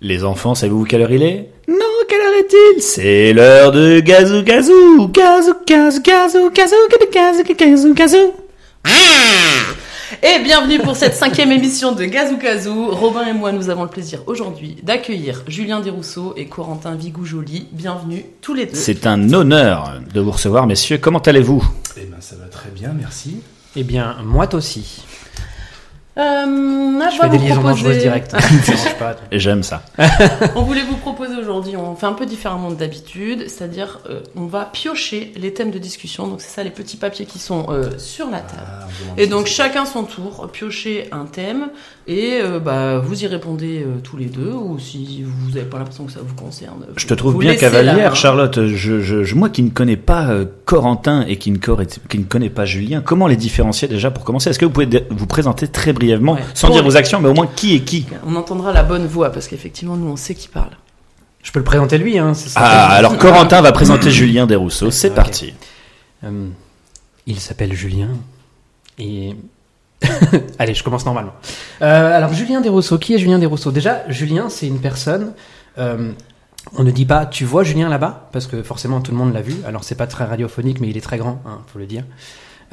Les enfants, savez-vous quelle heure il est? Non, quelle heure est-il? C'est l'heure de gazou gazou Gazou gazou gazou gazou gazou gazou gazou Et bienvenue pour cette cinquième émission de Gazou Gazou. Robin et moi, nous avons le plaisir aujourd'hui d'accueillir Julien Desrousseaux et Corentin Vigou-Joly. Bienvenue tous les deux. C'est un honneur de vous recevoir, messieurs. Comment allez-vous? Eh ben, ça va très bien, merci. Eh bien, moi aussi. Euh, ah, Je je fais des liaisons proposer- dangereuses directes. Ça marche pas. J'aime ça. On voulait vous proposer aujourd'hui, on fait un peu différemment d'habitude, c'est-à-dire euh, on va piocher les thèmes de discussion. Donc c'est ça les petits papiers qui sont euh, sur la table. Ah, demande Et donc chacun son tour, piocher un thème et euh, bah, vous y répondez euh, tous les deux ou si vous n'avez pas l'impression que ça vous concerne. Je te trouve bien cavalière. Charlotte. Je, je- je- moi qui ne connais pas euh, Corentin et qui ne, cor- qui ne connais pas Julien, comment les différencier déjà pour commencer? Est-ce que vous pouvez vous présenter très brièvement, Ouais. sans Pour dire les- vos actions, mais au moins qui est qui? On entendra la bonne voix parce qu'effectivement nous on sait qui parle. Je peux le présenter lui. Hein, c'est ça. Ah, alors Corentin va présenter Julien Desrousseaux. C'est parti. Euh, il s'appelle Julien. Et. Allez, je commence normalement. Euh, alors, Julien Desrousseaux. Qui est Julien Desrousseaux? Déjà, Julien, c'est une personne. euh, on ne dit pas, tu vois Julien là-bas? Parce que forcément, tout le monde l'a vu. Alors, c'est pas très radiophonique, mais il est très grand, hein, faut le dire.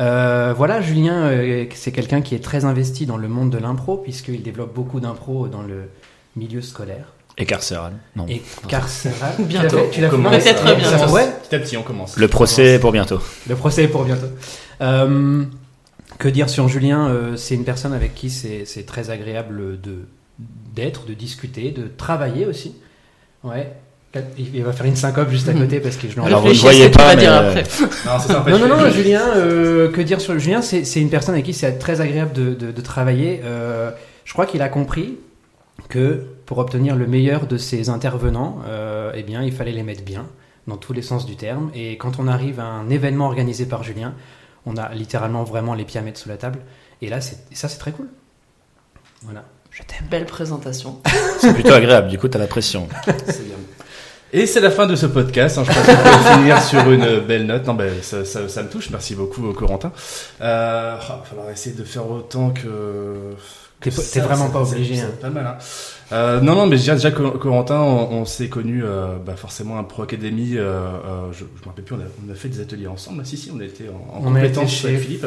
Euh, voilà, Julien, euh, c'est quelqu'un qui est très investi dans le monde de l'impro, puisqu'il développe beaucoup d'impro dans le milieu scolaire Et carcéral. Non. et carcéral. Bientôt. Tu l'as Peut-être bientôt. Ouais, Petit à petit, on commence. Le procès est pour bientôt. le procès est pour bientôt. Euh, que dire sur Julien Euh, C'est une personne avec qui c'est très agréable de d'être, de discuter, de travailler aussi. Ouais. Il va faire une syncope juste à côté parce que je l'en Alors, vous ne voyez pas, mais, dire euh, après. Non, ça, Non, non, Julien, euh, que dire sur Julien C'est une personne avec qui c'est très agréable de, de- de travailler. Euh, je crois qu'il a compris que pour obtenir le meilleur de ses intervenants, euh, eh bien, il fallait les mettre bien, dans tous les sens du terme. Et quand on arrive à un événement organisé par Julien, on a littéralement vraiment les pieds à mettre sous la table. Et là, c'est et ça, c'est très cool. Voilà, je t'aime. Belle présentation. C'est plutôt agréable. Du coup, t'as la pression. C'est bien. Et c'est la fin de ce podcast. hein. Je pense qu'on peut finir sur une belle note. Non, ben, ça, ça, ça me touche. Merci beaucoup, Corentin. Euh, oh, il va falloir essayer de faire autant que. que T'es pas- ça, t'es vraiment pas obligé, c'est hein. Pas mal. Hein. Euh, non, non, mais déjà, déjà Cor- Corentin, on, on s'est connus euh, bah, forcément à Pro Academy. Euh, euh, je, je me rappelle plus. On a, on a fait des ateliers ensemble. Ah, si, si, on a été en, en On a été compétence chez- avec Philippe.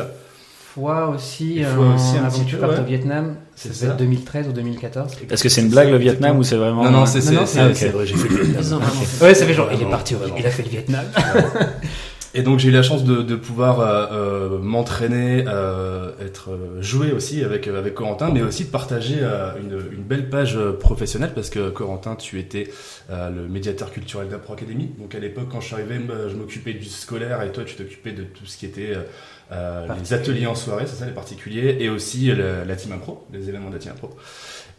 Fois aussi, euh, fois aussi un avant petit que tu peu, partes ouais. au Vietnam, C'est c'est ça. 2013 ou 2014. Est-ce que c'est une blague le Vietnam ou c'est vraiment Non, non, c'est Non, non, c'est- vrai. J'ai fait le Vietnam. Ont vraiment fait. Ouais, ça fait genre, il est Vraiment, parti, il a fait le Vietnam. Et donc j'ai eu la chance de, de pouvoir euh, euh, m'entraîner, euh, être euh, jouer aussi avec avec Corentin, mais aussi de partager euh, une, une belle page euh, professionnelle parce que Corentin, tu étais euh, le médiateur culturel d'Appro Academy. Donc à l'époque, quand je suis arrivé, je m'occupais du scolaire et toi, tu t'occupais de tout ce qui était euh, euh, les ateliers en soirée, c'est ça, les particuliers, et aussi euh, la, la team impro, les événements de la team impro.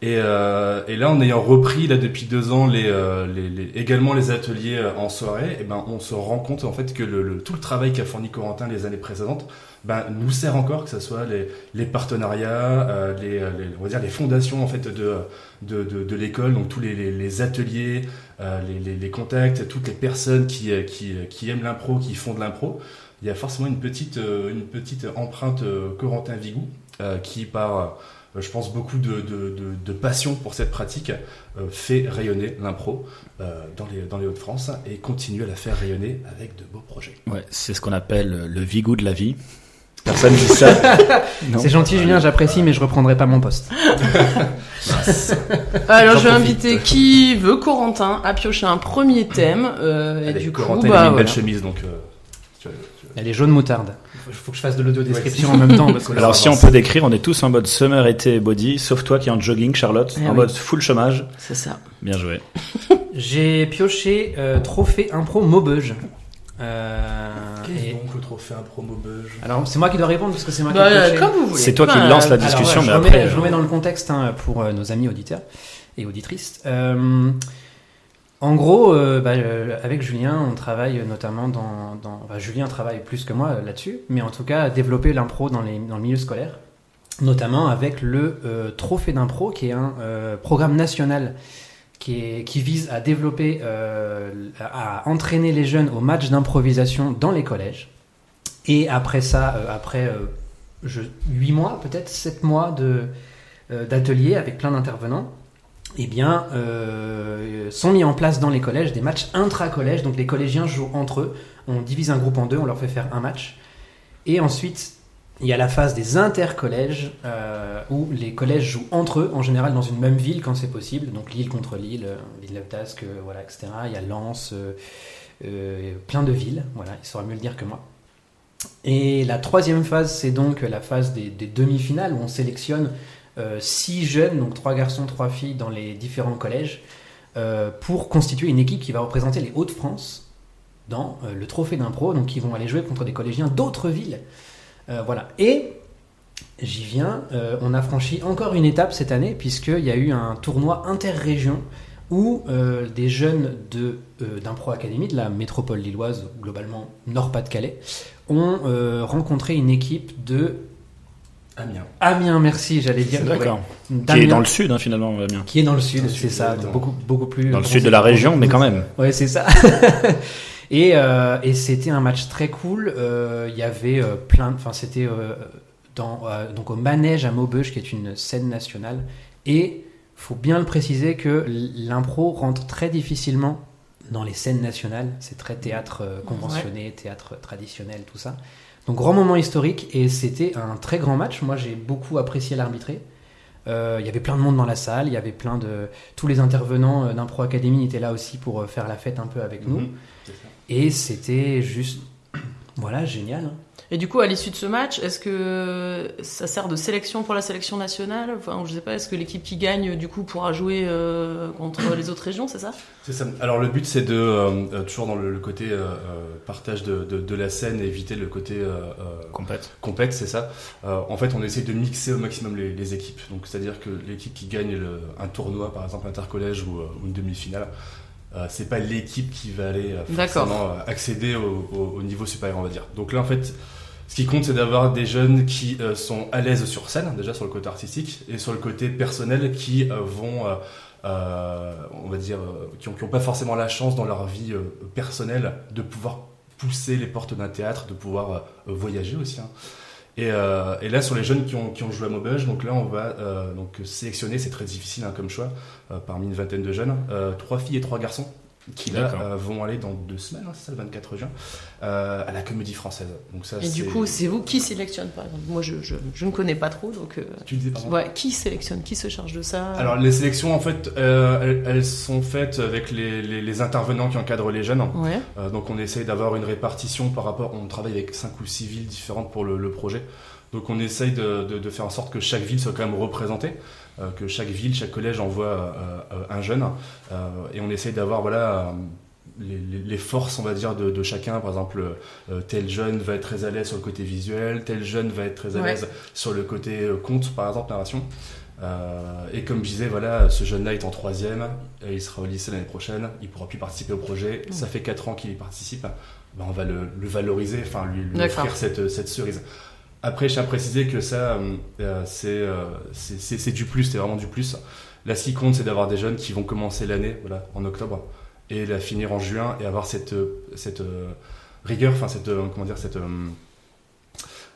Et, euh, et là, en ayant repris là depuis deux ans les, euh, les, les- également les ateliers euh, en soirée, et ben on se rend compte en fait que le, le- tout le travail qu'a fourni Corentin les années précédentes, ben nous sert encore, que ce soit les, les partenariats, euh, les, euh, les- on va dire les fondations en fait de de, de, de l'école, donc tous les, ateliers, les, contacts, toutes les personnes qui qui, qui aiment l'impro, qui font de l'impro. Il y a forcément une petite une petite empreinte Corentin Vigou qui par je pense beaucoup de, de, de, de passion pour cette pratique euh, fait rayonner l'impro euh, dans les, dans les Hauts-de-France et continue à la faire rayonner avec de beaux projets. Ouais, c'est ce qu'on appelle le vigou de la vie. Personne dit ça. C'est gentil, Julien, j'apprécie, mais je reprendrai pas mon poste. Alors je vais inviter qui veut Corentin à piocher un premier thème euh, et Allez, du coup Corentin il a bah, mis une belle voilà. chemise donc. euh, tu vois. Elle est jaune moutarde. Il faut que je fasse de l'audio description en même temps. Parce que là, Alors si on peut décrire, on est tous en mode summer, été, body, sauf toi qui es en jogging, Charlotte, Eh en oui. mode full chômage. C'est ça. Bien joué. J'ai pioché euh, trophée impro Maubeuge. Euh, et- donc le trophée un promo beuge Alors, c'est moi qui dois répondre parce que c'est moi Bah, qui ai euh, comme vous voulez. C'est toi qui Enfin, lance la euh, discussion, Alors, mais je, après. remets, je euh, remets dans le contexte hein, pour euh, nos amis auditeurs et auditrices. Euh, en gros, euh, bah, euh, avec Julien, on travaille notamment dans. Julien travaille plus que moi euh, là-dessus, mais en tout cas, développer l'impro dans, dans le milieu scolaire, notamment avec le Trophée d'impro, qui est un programme national qui, vise à développer, à entraîner les jeunes au match d'improvisation dans les collèges. Et après ça, après je, 8 mois, peut-être 7 mois de, euh, d'atelier avec plein d'intervenants, eh bien, euh, sont mis en place dans les collèges des matchs intra-collèges. Donc les collégiens jouent entre eux. On divise un groupe en deux, on leur fait faire un match. Et ensuite, il y a la phase des intercollèges euh, où les collèges jouent entre eux, en général dans une même ville quand c'est possible. Donc Lille contre Lille, euh, Villeneuve-d'Ascq, euh, voilà, etc. Il y a Lens, plein de villes. Voilà, il saura mieux le dire que moi. Et la troisième phase, c'est donc la phase des, demi-finales où on sélectionne six jeunes, donc trois garçons, trois filles dans les différents collèges, euh, pour constituer une équipe qui va représenter les Hauts-de-France dans euh, le trophée d'impro. Donc ils vont aller jouer contre des collégiens d'autres villes. Euh, voilà. Et j'y viens, euh, on a franchi encore une étape cette année, puisqu'il y a eu un tournoi interrégion où euh, des jeunes de, euh, d'Impro Academy, de la métropole lilloise, globalement Nord-Pas-de-Calais, ont euh, rencontré une équipe de Amiens. Amiens, merci, j'allais dire. D'accord. Qui est dans le sud, hein, finalement, bien. qui est dans le sud, Dans le c'est sud, ça, beaucoup, beaucoup plus. Dans le sud de la région, mais quand même. Ouais, c'est ça. et euh, et c'était un match très cool. Euh, Il y avait euh, plein, de- enfin c'était euh, dans euh, donc au manège à Maubeuge, qui est une scène nationale. Et faut bien le préciser que l'impro rentre très difficilement dans les scènes nationales. C'est très théâtre euh, conventionné, théâtre traditionnel, tout ça. Donc grand moment historique et c'était un très grand match. Moi j'ai beaucoup apprécié l'arbitrer. Euh, Il y avait plein de monde dans la salle, il y avait plein de tous les intervenants euh, d'Impro Academy étaient là aussi pour euh, faire la fête un peu avec nous. Mhm. Et c'était juste, voilà, génial. hein. Et du coup, à l'issue de ce match, est-ce que ça sert de sélection pour la sélection nationale? Enfin, je sais pas, est-ce que l'équipe qui gagne, du coup, pourra jouer euh, contre les autres régions, c'est ça? C'est ça. Alors le but c'est de euh, euh, toujours dans le, le côté euh, partage de, de, de la scène et éviter le côté Complète. compète, c'est ça. Euh, en fait, on essaie de mixer au maximum les, les équipes. Donc, c'est-à-dire que l'équipe qui gagne le- un tournoi, par exemple intercollège ou, ou une demi-finale, euh, c'est pas l'équipe qui va aller euh, D'accord. forcément euh, accéder au, au- au niveau supérieur, on va dire. Donc là, en fait, ce qui compte, c'est d'avoir des jeunes qui euh, sont à l'aise sur scène, déjà sur le côté artistique, et sur le côté personnel, qui euh, vont, euh, on va dire, qui ont, qui ont pas forcément la chance dans leur vie personnelle de pouvoir pousser les portes d'un théâtre, de pouvoir voyager aussi. hein. Et, là, sur les jeunes qui ont, joué à Maubeuge, donc là, on va donc sélectionner, c'est très difficile hein, comme choix, parmi une vingtaine de jeunes, trois filles et trois garçons qui là euh, vont aller dans deux semaines, hein, c'est ça, le 24 juin, euh, à la Comédie Française. Donc ça, Et du coup, c'est vous qui sélectionne, par exemple Moi, je, je, je ne connais pas trop, donc... euh, tu disais ouais, qui sélectionne Qui se charge de ça? Alors les sélections, en fait, euh, elles, elles sont faites avec les, les- les intervenants qui encadrent les jeunes. Ouais. Euh, donc on essaye d'avoir une répartition par rapport, on travaille avec cinq ou six villes différentes pour le, le projet. Donc on essaye de, de- de faire en sorte que chaque ville soit quand même représentée, que chaque ville, chaque collège envoie euh, euh, un jeune, euh, et on essaye d'avoir voilà euh, les, les- les forces, on va dire, de, de chacun. Par exemple, euh, tel jeune va être très à l'aise sur le côté visuel, tel jeune va être très à Ouais. l'aise sur le côté euh, conte, par exemple, narration. Euh, et comme je disais, voilà, ce jeune-là est en troisième, il sera au lycée l'année prochaine, il pourra plus participer au projet. Ça fait quatre ans qu'il y participe. Ben, on va le, le valoriser, enfin lui, lui offrir cette, cette cerise. Après, je tiens à préciser que ça, euh, euh, c'est euh, c'est- du plus, c'est vraiment du plus. Là, ce qui compte, c'est d'avoir des jeunes qui vont commencer l'année, voilà, en octobre, et la finir en juin, et avoir cette, euh, cette euh, rigueur, enfin cette, comment dire, cette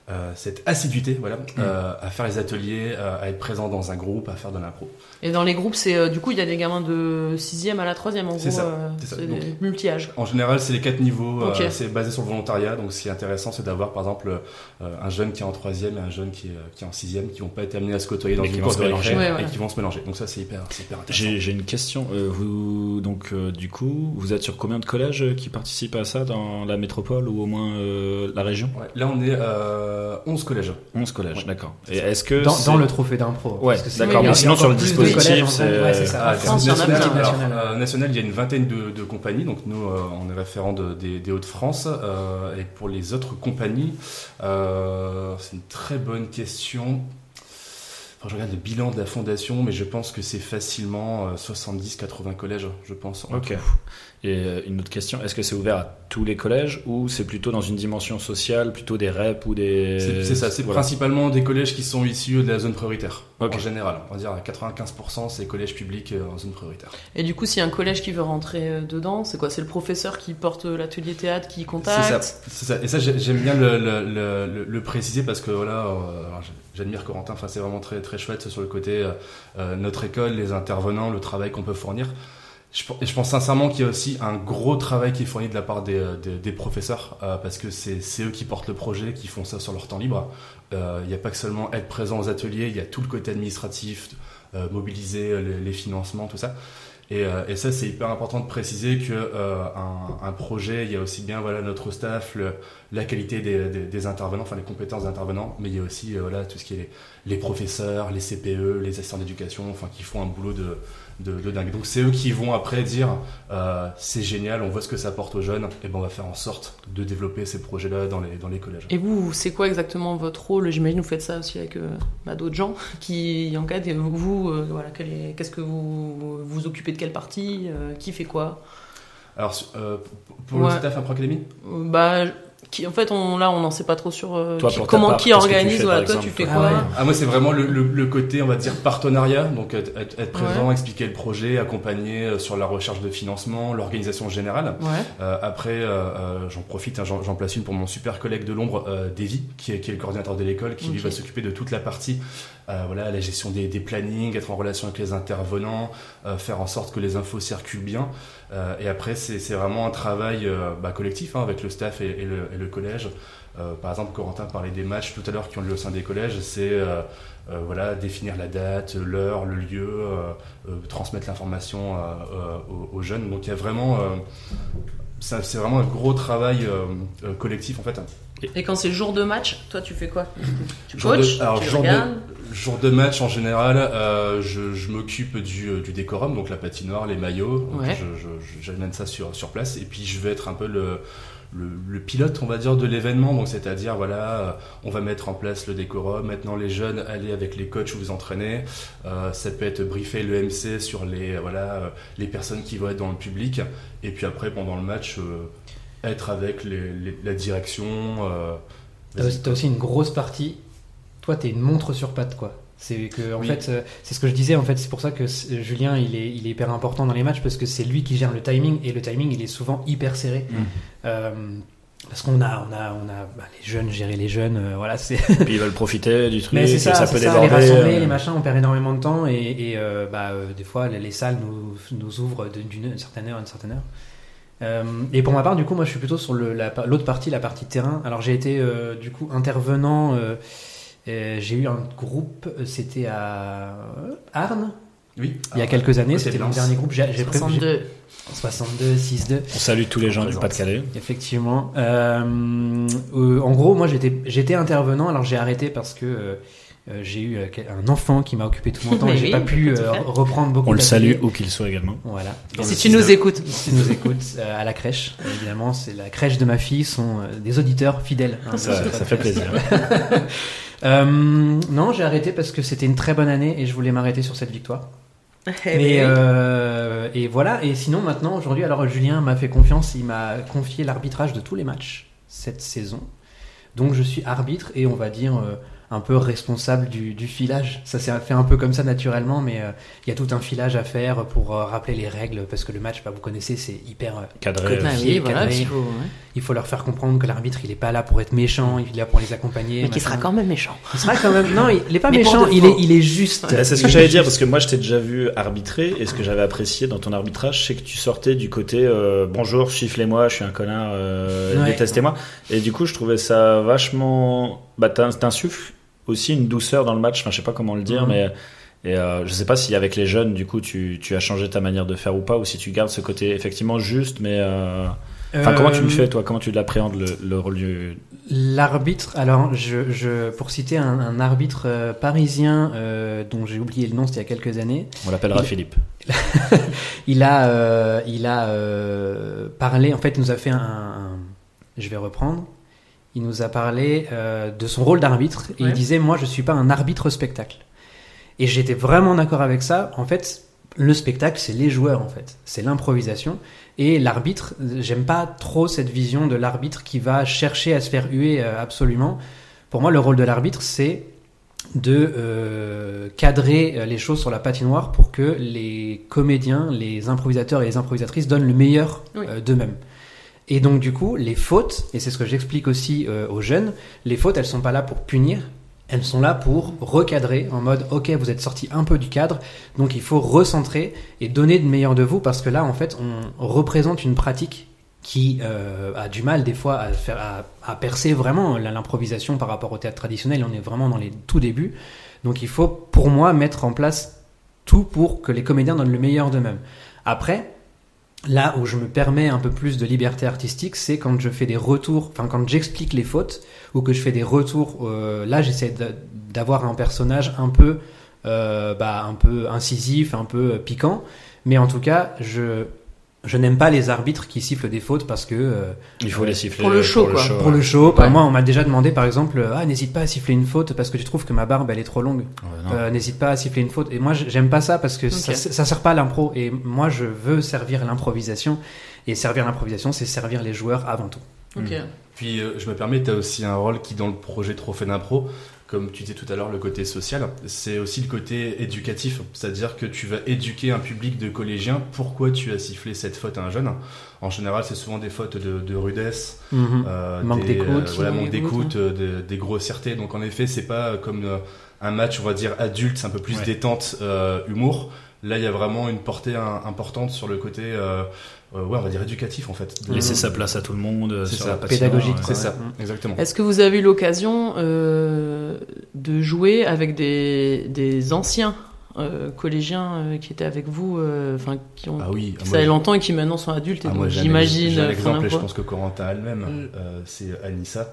euh, cette assiduité, voilà, euh, à faire les ateliers, euh, à être présent dans un groupe, à faire de l'impro. Et dans les groupes, c'est euh, du coup, il y a des gamins de 6e à la 3e, en C'est gros. ça, c'est ça. c'est multi-âges. En général, c'est les quatre niveaux. euh, c'est basé sur le volontariat. Donc, ce qui est intéressant, c'est d'avoir, par exemple, euh, un jeune qui est en troisième et un jeune qui est, qui est en sixième, qui n'ont pas été amenés à se côtoyer dans une qui cour vont de se récré mélanger. Ouais, et qui vont se mélanger. Donc, ça, c'est hyper, intéressant. J'ai une question. Euh, vous, donc, euh, du coup, vous êtes sur combien de collèges qui participent à ça dans la métropole ou au moins euh, la région? Ouais, là, on est euh, 11 collèges. 11 collèges, Ouais. d'accord. Et est-ce que. Dans, le trophée d'impro. Ouais, d'accord, mais sinon, sur le dispositif, c'est- France. Ouais, c'est ça. Ah, France, il y en a national, plein. alors, National. euh, national, il y a une vingtaine de, de compagnies. Donc, nous, euh, on est référent de- des, des Hauts-de-France. Euh, et pour les autres compagnies, euh, c'est une très bonne question. Enfin, je regarde le bilan de la fondation, mais je pense que c'est facilement euh, 70-80 collèges, je pense. en Ok. tout. Et euh, une autre question, est-ce que c'est ouvert à tous les collèges ou c'est plutôt dans une dimension sociale, plutôt des REP ou des... C'est ça, c'est Voilà. principalement des collèges qui sont issus de la zone prioritaire. En général, on va dire à 95%, c'est collèges publics euh, en zone prioritaire. Et du coup, s'il y a un collège qui veut rentrer euh, dedans, c'est quoi? C'est le professeur qui porte euh, l'atelier théâtre, qui C'est ça, contacte c'est ça. Et ça, j'ai- j'aime bien le, le, le, le- le préciser parce que voilà, euh, j'admire Corentin. Enfin, c'est vraiment très très chouette sur le côté notre école, les intervenants, le travail qu'on peut fournir. Je, je pense sincèrement qu'il y a aussi un gros travail qui est fourni de la part des, des, des professeurs, parce que c'est eux qui portent le projet, qui font ça sur leur temps libre. Il n'y a pas que seulement être présent aux ateliers, il y a tout le côté administratif, mobiliser les, les, financements, tout ça. Et, euh, et ça, c'est hyper important de préciser que euh, un, un, projet, il y a aussi bien voilà notre staff, le, la qualité des, des, intervenants, enfin les compétences des intervenants, mais il y a aussi euh, voilà tout ce qui est les, les, professeurs, les CPE, les assistants d'éducation, enfin qui font un boulot de de, de dingue. Donc c'est eux qui vont après dire euh, c'est génial, on voit ce que ça apporte aux jeunes, et ben on va faire en sorte de développer ces projets-là dans les dans les collèges. Et vous, c'est quoi exactement votre rôle? J'imagine vous faites ça aussi avec euh, bah, d'autres gens qui encadrent. Et vous, euh, voilà, qu'est-ce que vous vous occupez de quelle partie? Qui fait quoi? Alors pour ouais. le staff Impro Academy Bah qui, en fait, on, là, on n'en sait pas trop sur euh, toi, qui, comment part, qui organise. Fais, voilà, toi, tu fais quoi ah, ouais. ah, Moi, c'est vraiment le, le, le, côté, on va dire, partenariat. Donc, être, être, être présent, ouais. expliquer le projet, accompagner euh, sur la recherche de financement, l'organisation générale. Ouais. Euh, après, euh, j'en profite, hein, j'en place une pour mon super collègue de l'ombre, euh, Davy, qui est, qui est le coordinateur de l'école, qui okay. lui va s'occuper de toute la partie, euh, voilà, la gestion des, des, plannings, être en relation avec les intervenants, faire en sorte que les infos circulent bien. Et après, c'est vraiment un travail bah, collectif hein, avec le staff et, le, collège. Euh, par exemple, Corentin parlait des matchs tout à l'heure qui ont lieu au sein des collèges. C'est euh, euh, voilà, définir la date, l'heure, le lieu, transmettre l'information aux, aux, jeunes. Donc il c'est vraiment un gros travail collectif en fait. Et quand c'est jour de match, toi tu fais quoi? Tu coaches alors, tu jour, de, jour de match en général, euh, je, je m'occupe du, du, décorum, donc la patinoire, les maillots. Ouais. J'amène ça sur, sur place et puis je vais être un peu le, le, le, pilote, on va dire, de l'événement. Donc, c'est-à-dire, voilà, on va mettre en place le décorum. Maintenant, les jeunes, allez avec les coachs où vous entraînez. Euh, ça peut être briefer le MC sur les, voilà, les personnes qui vont être dans le public. Et puis après, pendant le match, euh, être avec les, les, la direction. Euh, T'as aussi une grosse partie. Toi, t'es une montre sur patte, quoi. C'est que en oui. fait, c'est ce que je disais. En fait, c'est pour ça que Julien, il est, il est hyper important dans les matchs parce que c'est lui qui gère le timing et le timing, il est souvent hyper serré. Mmh. Euh, parce qu'on a, on a, on a bah, les jeunes, gérer les jeunes, euh, voilà, c'est. Puis ils veulent profiter du truc. Mais c'est ça, ça peut ça, déborder. Les rassembler, euh... les machins, on perd énormément de temps et, et euh, bah, des fois, les, les, salles nous, nous ouvrent d'une certaine heure à une certaine heure. Euh, et pour ma part, du coup, moi, je suis plutôt sur l'autre partie, la partie terrain. Alors, j'ai été euh, du coup intervenant. Euh, j'ai eu un groupe, c'était à Arnes. Oui. Il y a quelques années, c'était mon dernier groupe. J'ai 62. 62, 6-2. On salue tous les gens du Pas-de-Calais. Effectivement. Euh, euh, en gros, moi j'étais intervenant, alors j'ai arrêté parce que euh, j'ai eu un enfant qui m'a occupé tout mon temps et j'ai oui, pas pu reprendre beaucoup. On le salue où qu'il soit également. Voilà. Et si tu nous écoutes. Si tu nous écoutes, à la crèche, évidemment, c'est la crèche de ma fille, sont des auditeurs fidèles. Hein, ça, ça fait plaisir. Euh, non, j'ai arrêté parce que c'était une très bonne année et je voulais m'arrêter sur cette victoire. Mais euh, et voilà. Et sinon maintenant aujourd'hui, alors Julien m'a fait confiance, il m'a confié l'arbitrage de tous les matchs cette saison. Donc je suis arbitre et on va dire euh, un peu responsable du, du, filage. Ça s'est fait un peu comme ça naturellement, mais il euh, y a tout un filage à faire pour euh, rappeler les règles, parce que le match, bah, vous connaissez, c'est hyper euh, cadré. cadré, voilà, il, faut, ouais. il, faut, leur faire comprendre que l'arbitre, il est pas là pour être méchant, il est là pour les accompagner. Mais qui sera quand même méchant. Il sera quand même. Non, il est pas méchant, il est, il est juste. Ouais. C'est ce que j'allais dire, parce que moi, je t'ai déjà vu arbitrer, et ce que j'avais apprécié dans ton arbitrage, c'est que tu sortais du côté euh, bonjour, chifflez-moi, je suis un connard, euh, détestez-moi. Et du coup, je trouvais ça vachement. Bah, t'insuffles aussi une douceur dans le match. Enfin, je sais pas comment le dire, mmh. mais et euh, je sais pas si avec les jeunes, du coup, tu, tu as changé ta manière de faire ou pas, ou si tu gardes ce côté effectivement juste, mais. Euh... Enfin, euh... comment tu le fais, toi? Comment tu l'appréhendes, le, le, rôle du... L'arbitre, alors, je, je, pour citer un, un arbitre euh, parisien euh, dont j'ai oublié le nom, c'était il y a quelques années. On l'appellera il... Philippe. il a, euh, il a parlé, en fait, il nous a fait un, un... Je vais reprendre il nous a parlé euh, de son rôle d'arbitre et ouais. il disait moi je suis pas un arbitre spectacle. Et j'étais vraiment d'accord avec ça. En fait, le spectacle c'est les joueurs en fait, c'est l'improvisation et l'arbitre. J'aime pas trop cette vision de l'arbitre qui va chercher à se faire huer euh, absolument. Pour moi, le rôle de l'arbitre c'est de euh, cadrer les choses sur la patinoire pour que les comédiens, les improvisateurs et les improvisatrices donnent le meilleur oui. d'eux-mêmes. Et donc du coup, les fautes, et c'est ce que j'explique aussi euh, aux jeunes, les fautes, elles sont pas là pour punir, elles sont là pour recadrer en mode ok vous êtes sorti un peu du cadre donc il faut recentrer et donner de meilleur de vous parce que là en fait on représente une pratique qui euh, a du mal des fois à, faire, à, percer vraiment l'improvisation par rapport au théâtre traditionnel. On est vraiment dans les tout débuts. Donc il faut pour moi mettre en place tout pour que les comédiens donnent le meilleur d'eux-mêmes. Après, là où je me permets un peu plus de liberté artistique, c'est quand je fais des retours, enfin quand j'explique les fautes ou que je fais des retours. Euh, là, j'essaie d'avoir un personnage un peu, euh, bah, un peu incisif, un peu piquant. Mais en tout cas, je je n'aime pas les arbitres qui sifflent des fautes parce que euh, il faut les siffler pour le show pour quoi. Le show, pour le show. Bah, moi, on m'a déjà demandé par exemple, ah n'hésite pas à siffler une faute parce que tu trouves que ma barbe elle est trop longue. euh, n'hésite pas à siffler une faute. Et moi, j'aime pas ça parce que ça, ça sert pas à l'impro. Et moi, je veux servir l'improvisation. Et servir l'improvisation, c'est servir les joueurs avant tout. Ok. Puis euh, je me permets, tu as aussi un rôle qui dans le projet Trophée d'impro, comme tu disais tout à l'heure, le côté social, c'est aussi le côté éducatif. C'est-à-dire que tu vas éduquer un public de collégiens. Pourquoi tu as sifflé cette faute à un jeune? En général, c'est souvent des fautes de, rudesse, euh, manque d'écoute, voilà, manque d'écoute, euh, des grossièretés. Donc en effet, c'est pas comme euh, un match, on va dire adulte, c'est un peu plus détente, humour. Là, il y a vraiment une portée importante sur le côté euh, ouais, on va dire éducatif en fait. Laisser sa place à tout le monde, sur ça. la pédagogique, c'est ça, exactement. Est-ce que vous avez eu l'occasion euh, de jouer avec des, des anciens euh, collégiens euh, qui étaient avec vous, euh, enfin qui ont ah oui, ça fait longtemps et qui maintenant sont adultes. Et ah, j'imagine. J'ai un exemple, je pense que Corentin elle-même, mm. c'est Anissa.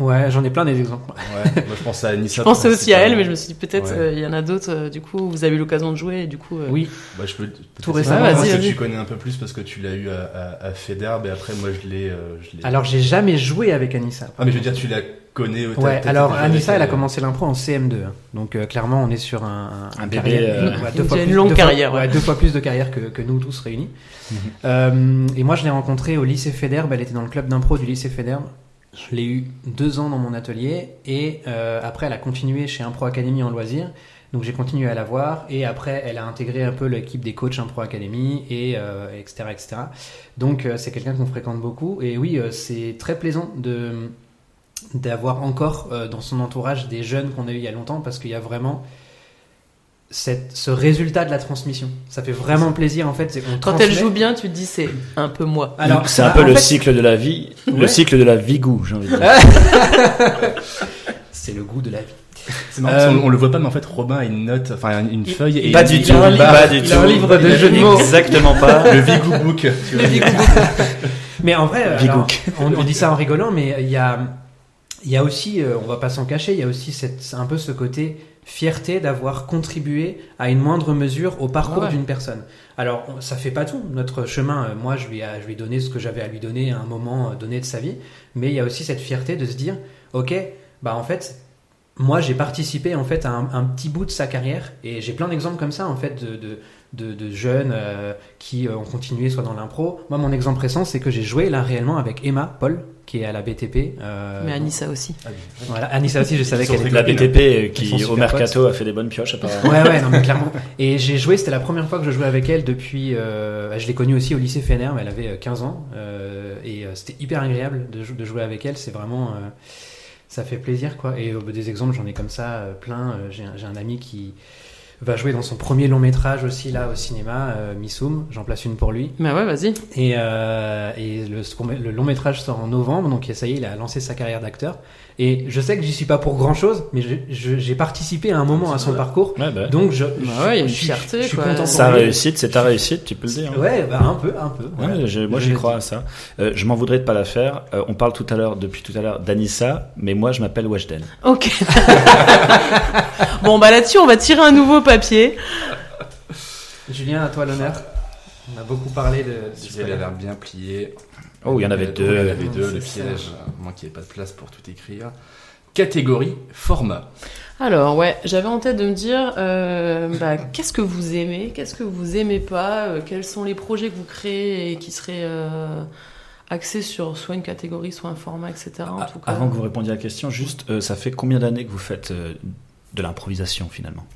Ouais, j'en ai plein des exemples. Ouais, moi je pense à Anissa. je pensais aussi à elle, mais je me suis dit peut-être euh, il y en a d'autres. Euh, du coup, vous avez eu l'occasion de jouer, et du coup. Euh, oui. Bah, je peux. Tout récemment. Ah, que tu connais un peu plus parce que tu l'as eu à, à, à Federbe et après moi je l'ai. Alors j'ai jamais joué avec Anissa. Ah mais je veux dire tu la connais. Ouais. Alors Anissa, elle a commencé l'impro en CM2, hein. donc clairement on est sur un un, bébé. deux fois une longue carrière. ouais, deux fois plus de carrière que, que nous tous réunis. Mhm. et moi je l'ai rencontrée au lycée Federbe. Elle était dans le club d'impro du lycée Federbe. Je l'ai eu deux ans dans mon atelier et euh, après elle a continué chez Impro Academy en loisir. Donc j'ai continué à la voir et après elle a intégré un peu l'équipe des coachs Impro Academy et euh, etc etc. Donc euh, c'est quelqu'un qu'on fréquente beaucoup et oui c'est très plaisant de d'avoir encore dans son entourage des jeunes qu'on a eu il y a longtemps parce qu'il y a vraiment cette, ce résultat de la transmission. Ça fait vraiment plaisir en fait. Quand elle joue bien, tu te dis c'est un peu moi. Alors c'est un peu le cycle de la vie, le cycle de la vie goût, j'ai envie de dire. c'est le goût de la vie. C'est marrant, on, le voit pas, mais en fait, Robin a une note, enfin une feuille et pas du tout, pas du tout. un livre de jeux de mots. Exactement pas. le Vigou Book. mais en vrai, on, on, dit ça en rigolant, mais il y a, il y a aussi, euh, on va pas s'en cacher, il y a aussi cette, un peu ce côté fierté d'avoir contribué à une moindre mesure au parcours d'une personne. Alors, ça fait pas tout. Notre chemin, euh, moi, je lui, ai, je lui ai donné ce que j'avais à lui donner à un moment euh, donné de sa vie. Mais il y a aussi cette fierté de se dire, ok, bah en fait, moi, j'ai participé en fait à un, petit bout de sa carrière. Et j'ai plein d'exemples comme ça, en fait, de, de, jeunes euh, qui ont continué soit dans l'impro. Moi, mon exemple récent, c'est que j'ai joué là réellement avec Emma Paul, qui est à la BTP. Euh, Mais Anissa aussi. Ah voilà, Anissa aussi, je savais qu'elle était la BTP qui au mercato a fait des bonnes pioches apparemment. Ouais ouais, non mais clairement. Et j'ai joué, c'était la première fois que je jouais avec elle depuis. Euh, je l'ai connue aussi au lycée Fener, mais elle avait 15 ans euh, et c'était hyper agréable de, de, jouer avec elle. C'est vraiment, ça fait plaisir quoi. Et des exemples, j'en ai comme ça plein. J'ai un ami qui va jouer dans son premier long métrage aussi là au cinéma, euh, Missoum. J'en place une pour lui. Bah ouais, vas-y. Et, euh, et le, le, long métrage sort en novembre, donc ça y est, il a lancé sa carrière d'acteur. Et je sais que j'y suis pas pour grand chose, mais j'ai participé à un moment à son parcours. Ouais, bah. Donc je, bah ouais, y a une fierté. Je suis content. Sa réussite, c'est ta réussite, tu peux le dire. Hein. Ouais, bah un peu, un peu. Ouais, moi j'y crois à ça. Euh, je m'en voudrais de pas la faire. Euh, on parle tout à l'heure, depuis tout à l'heure, d'Anissa, mais moi je m'appelle Weshden. Ok. bon bah là-dessus, on va tirer un nouveau papier. Julien, à toi l'honneur. On a beaucoup parlé de. Il a l'air bien plié. Oh, il y en avait deux. Il y en avait deux, le piège. Moi qui n'ai pas de place pour tout écrire. Catégorie, format. Alors ouais, j'avais en tête de me dire, euh, bah, qu'est-ce que vous aimez, qu'est-ce que vous aimez pas, euh, quels sont les projets que vous créez et qui seraient euh, axés sur soit une catégorie, soit un format, etc. En ah, tout cas. Avant que vous répondiez à la question, juste, ça fait combien d'années que vous faites de l'improvisation finalement?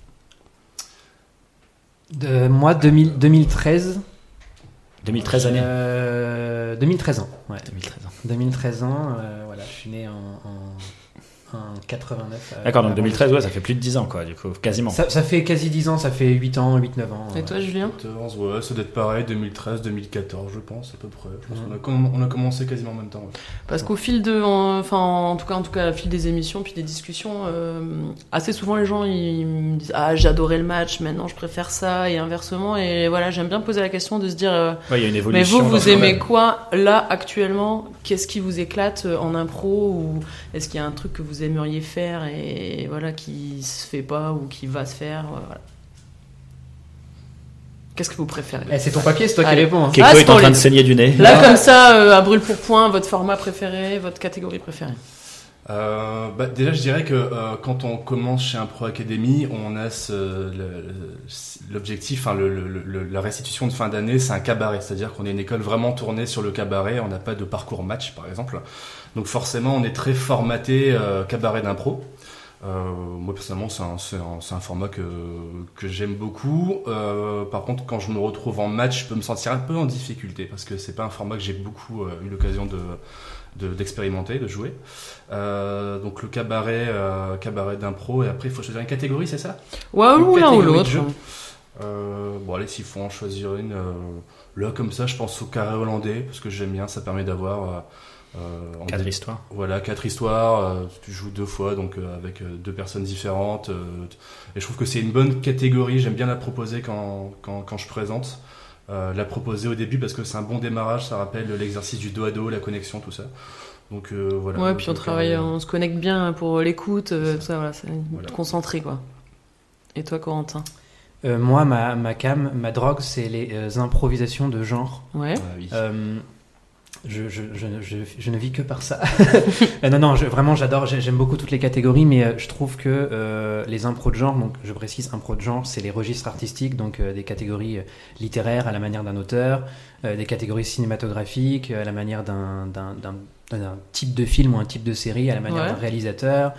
De, Moi, 2013. 2013 années 2013 ans, ouais. 2013 ans. 2013 ans, euh, voilà, je suis né en, en 89. euh, D'accord, donc avant 2013, le- ouais, ça fait plus de 10 ans, quoi, du coup, quasiment. Ça, ça fait quasi 10 ans, ça fait 8 ans, 8-9 ans. Et toi, Julien 14, ouais, ça doit être pareil, 2013, 2014, je pense, à peu près. Je pense qu'on a, on a commencé quasiment en même temps. ouais. Parce qu'au fil de, en- enfin, en tout cas, en tout cas, au fil des émissions puis des discussions, euh, assez souvent les gens ils me disent ah j'adorais le match, maintenant je préfère ça et inversement et voilà j'aime bien poser la question de se dire euh, Ouais, y a une mais évolution. vous dans vous ce aimez quoi là actuellement Qu'est-ce qui vous éclate euh, en impro ou est-ce qu'il y a un truc que vous aimeriez faire et voilà qui se fait pas ou qui va se faire euh, voilà. Qu'est-ce que vous préférez? Eh, c'est ton papier, c'est toi Allez. qui réponds. hein. Ah, est en pour train de saigner du nez. Là comme ça euh, à brûle pour point, votre format préféré, votre catégorie préférée. Euh, bah, déjà, je dirais que euh, quand on commence chez un Pro Academy, on a l'objectif, le- la restitution de fin d'année, c'est un cabaret. C'est-à-dire qu'on est une école vraiment tournée sur le cabaret. On n'a pas de parcours match, par exemple. Donc forcément, on est très formaté euh, cabaret d'impro. Euh, moi personnellement, c'est un, format que, que j'aime beaucoup. Euh, par contre, quand je me retrouve en match, je peux me sentir un peu en difficulté parce que c'est pas un format que j'ai beaucoup euh, eu l'occasion de de- d'expérimenter, de, jouer. Donc le cabaret, cabaret d'impro, et après il faut choisir une catégorie, c'est ça? Ouais, ou l'un ou l'autre. Bon allez, s'il faut en choisir une, là comme ça, je pense au carré hollandais parce que j'aime bien, ça permet d'avoir euh, euh, en Cadre dé- histoire. voilà, quatre histoires, euh, tu joues deux fois, donc euh, avec euh, deux personnes différentes. euh, et je trouve que c'est une bonne catégorie, j'aime bien la proposer quand, quand, quand je présente. Euh, la proposer au début parce que c'est un bon démarrage, ça rappelle l'exercice du dos à dos, la connexion, tout ça. Donc euh, voilà. Ouais, puis on le travaille, on se connecte bien pour l'écoute, euh, tout ça, voilà, c'est Voilà. concentré quoi. Et toi, Corentin? Euh, moi, ma, ma cam, ma drogue, c'est les euh, improvisations de genre. Ouais. Ah oui. Je, je, je, je, je ne vis que par ça. Euh, non, non, vraiment, j'adore, j'ai- j'aime beaucoup toutes les catégories, mais euh, je trouve que euh, les impros de genre, donc je précise, impro de genre, c'est les registres artistiques, donc euh, des catégories littéraires à la manière d'un auteur, euh, des catégories cinématographiques à la manière d'un type de film ou un type de série, à la manière Ouais. d'un réalisateur.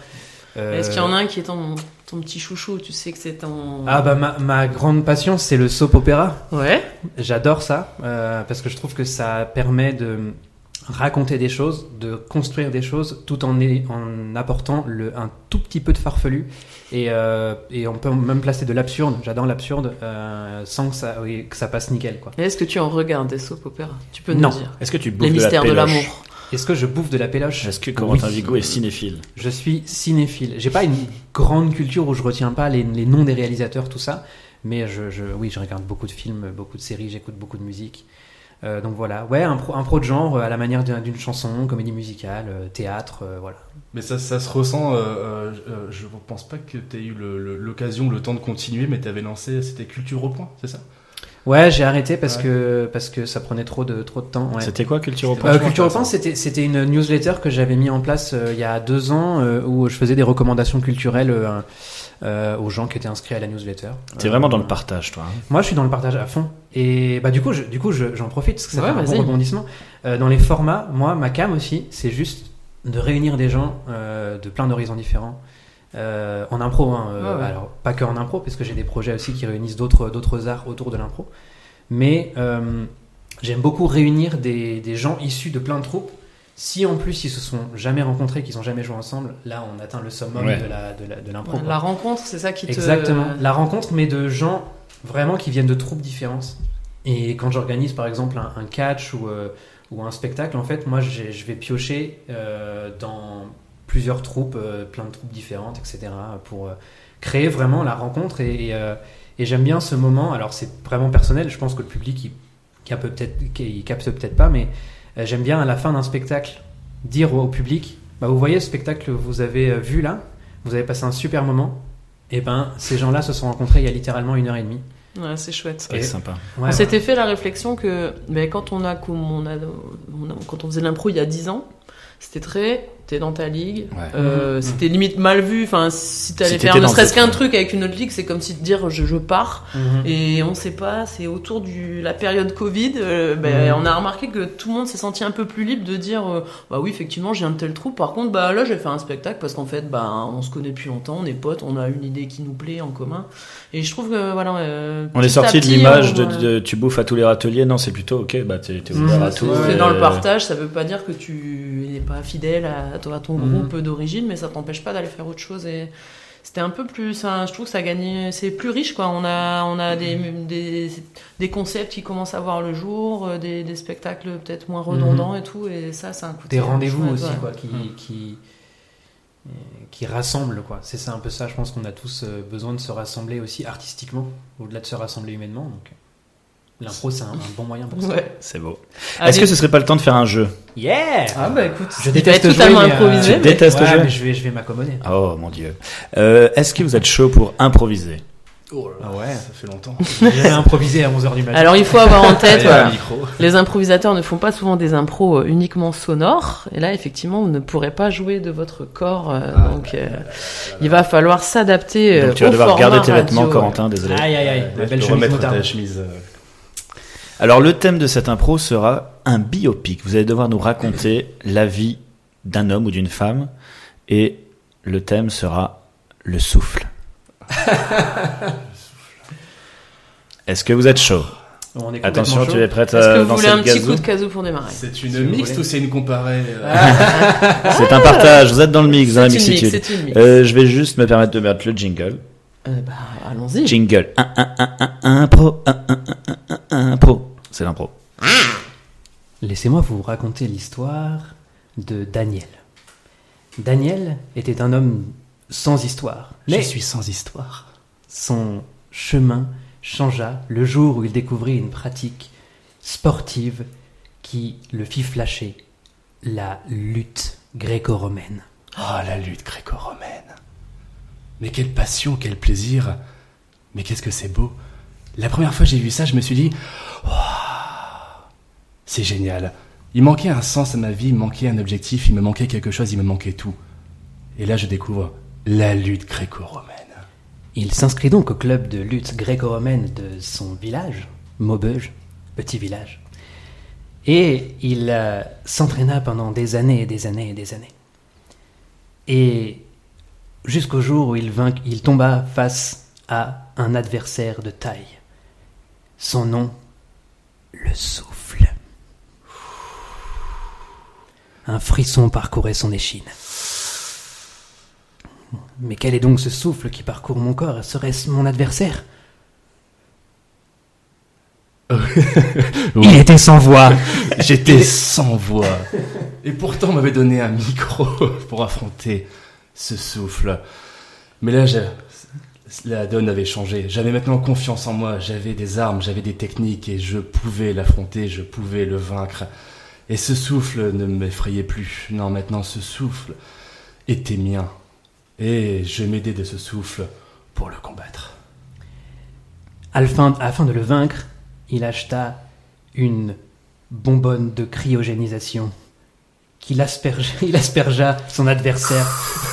Est-ce qu'il y en a un qui est ton, ton petit chouchou Tu sais que c'est ton. Ah bah ma, ma grande passion, c'est le soap opéra. Ouais. J'adore ça euh, parce que je trouve que ça permet de raconter des choses, de construire des choses, tout en, est- en apportant le, un tout petit peu de farfelu. Et, euh, et on peut même placer de l'absurde. J'adore l'absurde euh, sans que ça, oui, que ça passe nickel. Quoi. Et Est-ce que tu en regardes des soap opéras? Tu peux nous Non. dire. Est-ce que tu bouffes Les de la mystères de l'amour. Est-ce que je bouffe de la péloche Est-ce que Corentin Oui. Vigo est cinéphile Je suis cinéphile. J'ai pas une grande culture où je retiens pas les, les noms des réalisateurs, tout ça. Mais je, je- oui, je regarde beaucoup de films, beaucoup de séries, j'écoute beaucoup de musique. Euh, donc voilà, ouais, un pro, un pro de genre euh, à la manière d'un- d'une chanson, comédie musicale, euh, théâtre, euh, voilà. Mais ça, ça se ressent. euh, je pense pas que tu aies eu le- le- l'occasion, le, temps de continuer, mais tu avais lancé, c'était Culture au point, c'est ça? Ouais, j'ai arrêté parce Ouais. que parce que ça prenait trop de trop de temps. Ouais. C'était quoi Culture au Euh, Culture au Pan, c'était c'était une newsletter que j'avais mis en place euh, il y a deux ans euh, où je faisais des recommandations culturelles euh, euh, aux gens qui étaient inscrits à la newsletter. T'es Euh, vraiment dans le partage, toi. hein. Moi, je suis dans le partage à fond. Et bah du coup, je, du coup, je- j'en profite parce que ça Ouais, fait un bon rebondissement. Euh, dans les formats, moi, ma cam aussi, c'est juste de réunir des gens euh, de plein d'horizons différents. Euh, en impro, hein, euh, Ouais, ouais. alors pas que en impro, parce que j'ai des projets aussi qui réunissent d'autres d'autres arts autour de l'impro. Mais euh, j'aime beaucoup réunir des, des gens issus de plein de troupes. Si en plus ils se sont jamais rencontrés, qu'ils ont jamais joué ensemble, là on atteint le summum Ouais. de la de la- de l'impro. Ouais, la rencontre, c'est ça qui te. Exactement. La rencontre, mais de gens vraiment qui viennent de troupes différentes. Et quand j'organise par exemple un, un catch ou, euh, ou un spectacle, en fait, moi je vais piocher euh, dans plusieurs troupes, euh, plein de troupes différentes, etc. pour euh, créer vraiment la rencontre. Et, et, euh, et j'aime bien ce moment. Alors c'est vraiment personnel, je pense que le public il, capte peut-être il capte peut-être pas, mais euh, j'aime bien à la fin d'un spectacle dire au, au public bah, Vous voyez ce spectacle que vous avez vu là? Vous avez passé un super moment et ben, ces gens-là se sont rencontrés il y a littéralement une heure et demie. Ouais, c'est chouette. C'est sympa. Ouais, on s'était fait la réflexion que mais quand on a, comme on a, on a- quand on faisait l'impro il y a 10 ans, c'était très t'es dans ta ligue. Ouais. Euh, Mhm. C'était limite mal vu. Enfin, si t'allais Si faire ne serait-ce qu'un truc avec une autre ligue, c'est comme si te dire je, je pars. Mhm. Et on sait pas, c'est autour de la période Covid, euh, ben, Mhm. on a remarqué que tout le monde s'est senti un peu plus libre de dire euh, bah oui, effectivement, j'ai un tel trou. Par contre, bah là, j'ai fait un spectacle parce qu'en fait, bah on se connaît depuis longtemps, on est potes, on a une idée qui nous plaît en commun. Et je trouve que voilà. euh, On est sorti de l'image de, de tu bouffes à tous les râteliers. Non, c'est plutôt ok, bah t'es Mmh, ouvert à tout. C'est et- dans le partage, ça veut pas dire que tu n'es pas fidèle à à ton Mhm. groupe d'origine, mais ça t'empêche pas d'aller faire autre chose. Et c'était un peu plus, ça, je trouve que ça gagne, c'est plus riche quoi. On a, on a des, des, des concepts qui commencent à voir le jour, euh, des, des spectacles peut-être moins redondants et tout, et ça, c'est un côté. Des rendez-vous aussi, ouais. quoi, qui, Mm. qui, euh, qui rassemblent, quoi. C'est ça un peu ça, je pense qu'on a tous euh, besoin de se rassembler aussi artistiquement, au-delà de se rassembler humainement. Donc, l'impro, c'est un, un bon moyen pour ça. Ouais. C'est beau. Est-ce que ce serait pas le temps de faire un jeu Yeah Ah bah écoute, Je déteste jouer, totalement mais, euh, improvisé. Tu mais- détestes Ouais, jouer mais je vais, je vais m'accommoder. Oh mon dieu. Euh, Est-ce que vous êtes chaud pour improviser? Oh là là, Ah ouais. ça fait longtemps. J'ai improvisé à 11h du matin. Alors il faut avoir en tête, voilà. Les improvisateurs ne font pas souvent des impros euh, uniquement sonores. Et là, effectivement, vous ne pourrez pas jouer de votre corps. euh, Ah, donc, il va falloir s'adapter. tu vas au devoir garder tes vêtements, radio. Corentin, désolé. Aïe, aïe, aïe. La belle chemise remettre ta chemise. Euh, Alors le thème de cette impro sera un biopic. Vous allez devoir nous raconter la vie d'un homme ou d'une femme et le thème sera le souffle. Est-ce que vous êtes chaud? On est Attention, tu es prête Est-ce que à vous voulez lancer un le petit coup de casou pour démarrer? C'est une Si mixte ou c'est une comparée euh, C'est un partage, vous êtes dans le mix, dans la mix, mixitude. c'est une mix. Euh, je vais juste me permettre de mettre le jingle. Euh, bah, allons-y. Jingle. Un, un, un, un, impro. Un, un, un, un, un, impro. C'est l'impro. Laissez-moi vous raconter l'histoire de Daniel. Daniel était un homme sans histoire. Mais sans histoire. son chemin changea le jour où il découvrit une pratique sportive qui le fit flasher, la lutte gréco-romaine. Ah, la lutte gréco-romaine. Mais quelle passion, quel plaisir. Mais qu'est-ce que c'est beau. La première fois que j'ai vu ça, je me suis dit, Waouh, c'est génial. Il manquait un sens à ma vie, il manquait un objectif, il me manquait quelque chose, il me manquait tout. Et là, je découvre la lutte gréco-romaine. Il s'inscrit donc au club de lutte gréco-romaine de son village, Maubeuge, petit village. Et il euh, s'entraîna pendant des années et des années et des années. Et jusqu'au jour où il, il tomba face à un adversaire de taille. Son nom, le souffle. Un frisson parcourait son échine. Mais quel est donc ce souffle qui parcourt mon corps? Serait-ce mon adversaire? Il était sans voix. J'étais sans voix. Et pourtant, on m'avait donné un micro pour affronter ce souffle. Mais là, la donne avait changé. J'avais maintenant confiance en moi. J'avais des armes, j'avais des techniques et je pouvais l'affronter, je pouvais le vaincre. Et ce souffle ne m'effrayait plus. Non, maintenant, ce souffle était mien. Et je m'aidais de ce souffle pour le combattre. Afin, de le vaincre, il acheta une bonbonne de cryogénisation qu'il il aspergea son adversaire.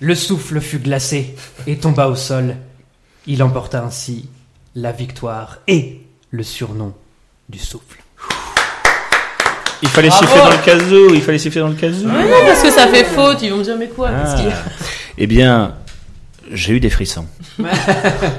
Le souffle fut glacé et tomba au sol. Il emporta ainsi la victoire et le surnom du souffle. Il fallait Bravo. siffler dans le casou. Il fallait siffler dans le casou. Ouais, non, parce que ça fait faute. Ils vont me dire, mais quoi Ah. Eh bien, j'ai eu des frissons.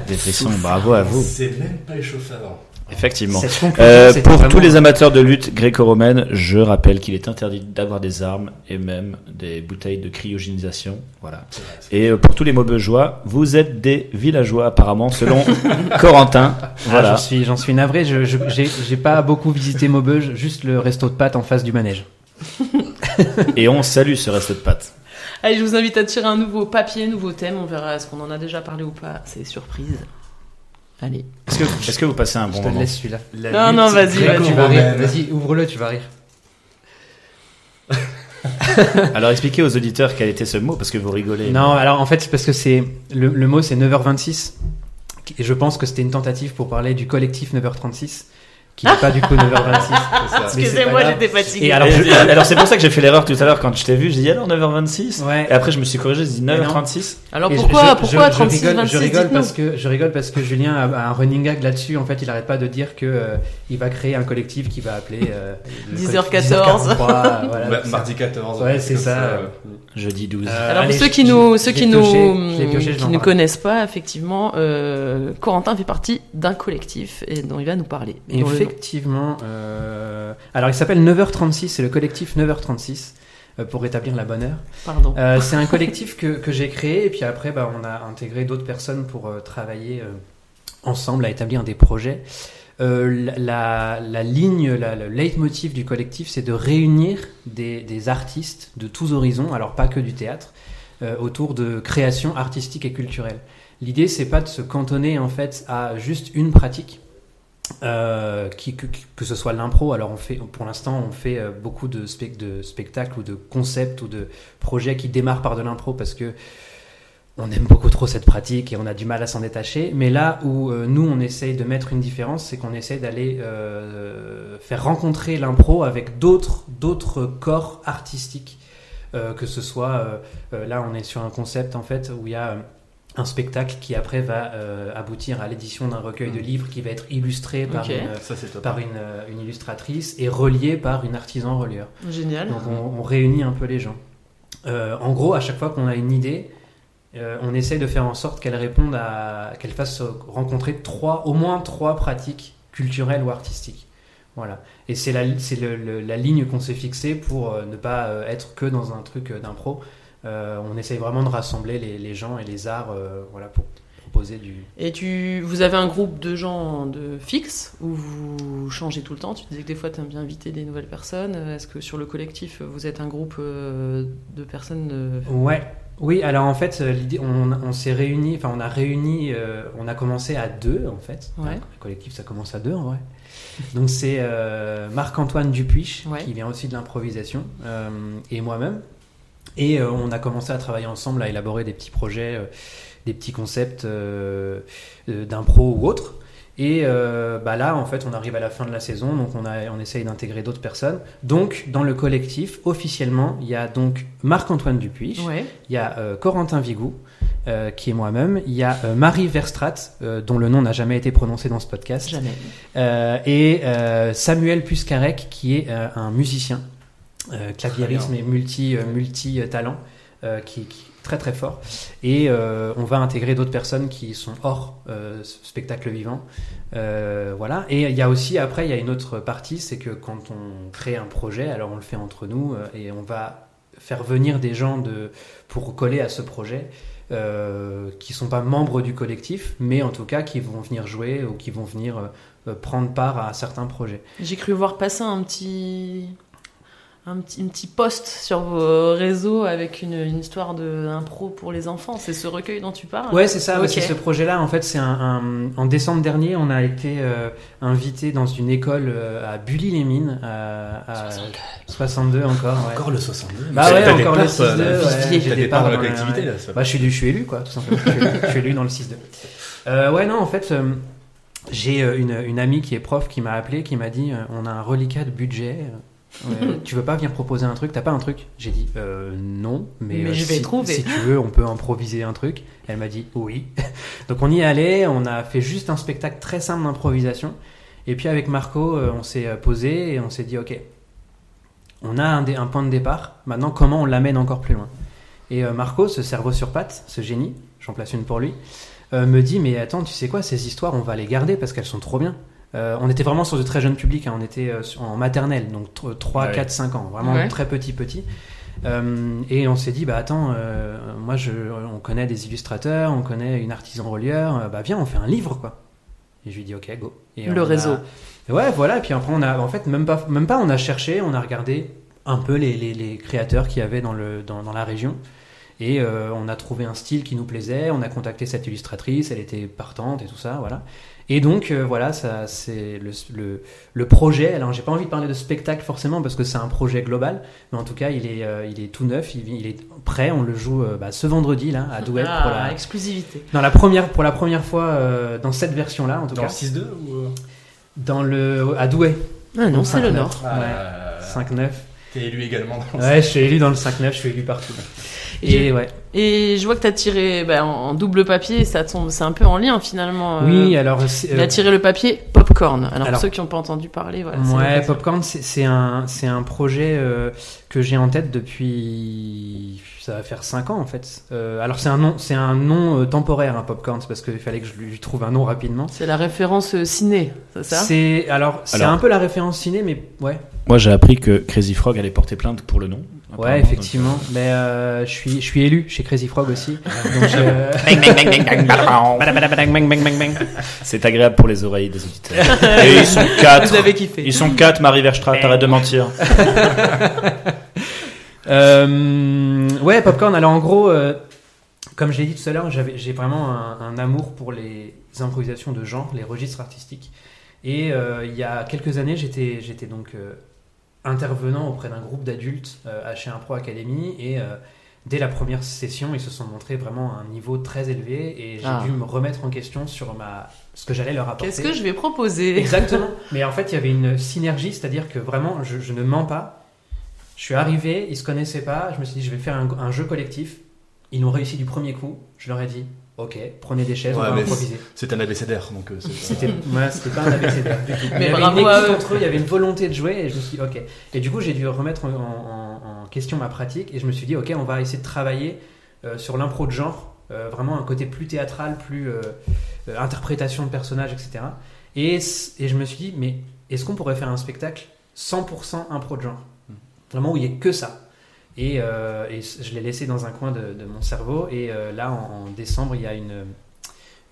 des frissons, bravo à vous. C'est même pas échauffé avant. Effectivement. Euh, pour vraiment- tous les amateurs de lutte gréco-romaine, je rappelle qu'il est interdit d'avoir des armes et même des bouteilles de cryogénisation. Voilà. Et euh, pour tous les maubeugeois, vous êtes des villageois apparemment, selon Corentin. Ah, Voilà. j'en suis, j'en suis navré. Je, je- j'ai, pas beaucoup visité Maubeuge, juste le resto de pâtes en face du manège. Et on salue ce reste de pâtes. Allez, je vous invite à tirer un nouveau papier, nouveau thème. On verra est-ce qu'on en a déjà parlé ou pas. C'est surprise. Allez. Est-ce que, vous passez un Je bon te le moment laisse celui-là. La Non, non, vas-y, vas-y, Tu vas rire. gréco-romaine. Vas-y, ouvre-le, tu vas rire. Alors expliquez aux auditeurs quel était ce mot parce que vous rigolez. Non, alors en fait, c'est parce que c'est le, le mot c'est 9h26 et je pense que c'était une tentative pour parler du collectif 9h36 qui n'est pas du coup 9h26. C'est ça. Mais c'est Excusez-moi, j'étais fatiguée. Et alors, c'est pour ça que j'ai fait l'erreur tout à l'heure quand je t'ai vu. J'ai dit alors 9h26. Ouais. Et après je me suis corrigé, j'ai dit 9h36. Alors Et je- pourquoi, je- pourquoi je, 36, je rigole, 26 je rigole parce que je rigole parce que Julien a, a un running gag là-dessus. En fait, il arrête pas de dire que euh, il va créer un collectif qui va appeler euh, le 10h14. collectif 10h43, voilà, Ouais, ça. mardi 14. Ouais, c'est ça. euh, Jeudi 12. Euh, Alors allez, pour ceux qui nous, ceux qui nous, pioché, qui parle. connaissent pas, effectivement, euh, Corentin fait partie d'un collectif et dont il va nous parler. Effectivement. euh, Alors, il s'appelle 9h36, c'est le collectif 9h36, euh, pour rétablir la bonne heure. Pardon. Euh, c'est un collectif que, que j'ai créé, et puis après, bah, on a intégré d'autres personnes pour euh, travailler euh, ensemble à établir des projets. Euh, la, ligne, le leitmotiv du collectif, c'est de réunir des, artistes de tous horizons, alors pas que du théâtre, euh, autour de création artistique et culturelle. L'idée, c'est pas de se cantonner en fait à juste une pratique, euh, que, ce soit l'impro. Alors, on fait, pour l'instant, on fait beaucoup de, de spectacles ou de concepts ou de projets qui démarrent par de l'impro parce que on aime beaucoup trop cette pratique et on a du mal à s'en détacher. Mais là où euh, nous, on essaye de mettre une différence, c'est qu'on essaye d'aller euh, faire rencontrer l'impro avec d'autres d'autres corps artistiques. Euh, que ce soit, là, on est sur un concept en fait où il y a un spectacle qui après va euh, aboutir à l'édition d'un recueil de livres qui va être illustré par, une, Ça, par une, une illustratrice et relié par une artisan relieur. Génial. Donc on, on réunit un peu les gens. Euh, en gros, à chaque fois qu'on a une idée, euh, on essaye de faire en sorte qu'elle réponde à, qu'elle fasse rencontrer trois, au moins trois pratiques culturelles ou artistiques. Voilà. Et c'est la, c'est le- le- la ligne qu'on s'est fixée pour euh, ne pas euh, être que dans un truc d'impro. Euh, on essaye vraiment de rassembler les, les gens et les arts, euh, voilà, pour proposer du. Et tu, vous avez un groupe de gens de fixe où vous changez tout le temps? Tu disais que des fois tu aimes bien inviter des nouvelles personnes. Est-ce que sur le collectif vous êtes un groupe de personnes Ouais. Oui, alors en fait, euh, l'idée, on, on s'est réunis, enfin on a réuni, euh, on a commencé à deux en fait. Ouais. Enfin, le collectif, ça commence à deux en vrai. Donc c'est euh, Marc-Antoine Dupuis, Ouais. qui vient aussi de l'improvisation, euh, et moi-même. Et on a commencé à travailler ensemble, à élaborer des petits projets, des petits concepts d'impro ou autres. Et euh, bah là, en fait, on arrive à la fin de la saison, donc on, a, on essaye d'intégrer d'autres personnes. Donc, dans le collectif, officiellement, il y a donc Marc-Antoine Dupuis, Ouais. il y a euh, Corentin Vigou, euh, qui est moi-même. Il y a euh, Marie Verstrat, euh, dont le nom n'a jamais été prononcé dans ce podcast. Jamais. Euh, et euh, Samuel Puscarec, qui est euh, un musicien, euh, claviériste mais multi, euh, multi talent, euh, qui, qui est très très fort. Et euh, on va intégrer d'autres personnes qui sont hors euh, spectacle vivant. Euh, voilà. Et il y a aussi, après, il y a une autre partie, c'est que quand on crée un projet, alors on le fait entre nous et on va faire venir des gens de, pour coller à ce projet. Qui sont pas membres du collectif, mais en tout cas qui vont venir jouer ou qui vont venir prendre part à certains projets. J'ai cru voir passer un petit, un petit, un petit post sur vos réseaux avec une, une histoire de impro pour les enfants. C'est ce recueil dont tu parles Ouais, c'est ça. Ok. parce que ce projet-là, en fait, c'est un, un- en décembre dernier, on a été euh, invité dans une école euh, à Bully-les-Mines, à, à 62 encore. ouais. Encore le 62. Bah ouais, encore le parts, euh, 6-2, la- ouais, t'as j'ai des parts dans la collectivité, là. c'est Bah, je suis, je suis élu, quoi, tout simplement. je, suis, je suis élu dans le 6-2. Euh, ouais, non, en fait, euh, j'ai euh, une, une amie qui est prof qui m'a appelé, qui m'a dit euh, on a un reliquat de budget. Ouais, tu veux pas venir proposer un truc? T'as pas un truc? J'ai dit euh, non, mais, Mais euh, je vais si, trouver. si tu veux, on peut improviser un truc. Elle m'a dit oui. Donc on y allé, on a fait juste un spectacle très simple d'improvisation. Et puis avec Marco, euh, on s'est posé et on s'est dit ok, on a un, point de départ. Maintenant, comment on l'amène encore plus loin? Et euh, Marco, ce cerveau sur pattes, ce génie, j'en place une pour lui, me dit mais attends, tu sais quoi, ces histoires, on va les garder parce qu'elles sont trop bien. Euh, on était vraiment sur de très jeunes publics, hein, on était euh, sur- en maternelle, donc 3, Ouais. 4, 5 ans, vraiment Ouais. très petit petit. Euh, et on s'est dit, bah attends, euh, moi je, on connaît des illustrateurs, on connaît une artisan relieur, euh, bah viens, on fait un livre quoi. Et je lui dis, ok, go. Et Le on a- réseau. Ouais, voilà. Et puis après, on a, en fait, même pas, même pas, on a cherché, on a regardé un peu les, les, les créateurs qu'il y avait dans, le, dans, dans la région. Et euh, on a trouvé un style qui nous plaisait. On a contacté cette illustratrice, elle était partante et tout ça, voilà. Et donc, euh, voilà, ça, c'est le, le, le projet. Alors, j'ai pas envie de parler de spectacle forcément parce que c'est un projet global, mais en tout cas, il est, euh, il est tout neuf, il, il est prêt. On le joue euh, bah, ce vendredi là à Douai Ah, pour la, exclusivité. dans la première, pour la première fois euh, dans cette version-là, en tout Dans cas. le 6-2 ou. Dans le à Douai. Ah non, c'est le 5-9. Nord. Ah, 5-9. T'es élu également dans le Ouais, je suis élu dans le 5-9, je suis élu partout. Et ouais. Et je vois que tu as tiré bah, en double papier, ça tombe, c'est un peu en lien finalement. Oui, alors. Il a tiré le papier Popcorn. Alors, pour ceux qui n'ont pas entendu parler, voilà. Ouais, Popcorn, c'est un, un projet que j'ai en tête depuis ça va faire 5 ans en fait. Euh, alors c'est un nom, c'est un nom euh, temporaire, un popcorn, c'est parce qu'il fallait que je lui trouve un nom rapidement. C'est la référence euh, ciné, c'est ça? C'est alors c'est un peu la référence ciné, mais ouais. Moi j'ai appris que Crazy Frog allait porter plainte pour le nom. Ouais, effectivement. Mais je suis je suis élu chez Crazy Frog aussi. c'est agréable pour les oreilles des auditeurs. Et ils sont quatre. Vous avez kiffé. Ils sont quatre, Marie Verstraat. T'arrêtes de mentir. Euh, ouais, Popcorn. Alors en gros, euh, comme je l'ai dit tout à l'heure, j'ai vraiment un, amour pour les improvisations de genre, les registres artistiques. Et euh, il y a quelques années, j'étais donc intervenant auprès d'un groupe d'adultes à chez Impro Academy et dès la première session, ils se sont montrés vraiment à un niveau très élevé et j'ai ah. dû me remettre en question sur ma ce que j'allais leur apporter. Qu'est-ce que je vais proposer? Exactement. Mais en fait, il y avait une synergie, c'est-à-dire que vraiment, je, je, ne mens pas. Je suis arrivé, ils se connaissaient pas. Je me suis dit, je vais faire un, jeu collectif. Ils l'ont réussi du premier coup. Je leur ai dit, ok, prenez des chaises, on va improviser. C'est un abécédaire, donc. Euh, c'était pas un abécédaire du tout. Mais, il y avait une équipe entre eux, il y avait une volonté de jouer, et je me suis dit, ok. Et du coup, j'ai dû remettre en, question ma pratique, et je me suis dit, ok, on va essayer de travailler euh, sur l'impro de genre, euh, vraiment un côté plus théâtral, plus interprétation de personnages, etc. Et, et je me suis dit, mais est-ce qu'on pourrait faire un spectacle 100% impro de genre? Vraiment où il n'y a que ça. Et, euh, je l'ai laissé dans un coin de, mon cerveau. Et euh, là, en, décembre, il y a une,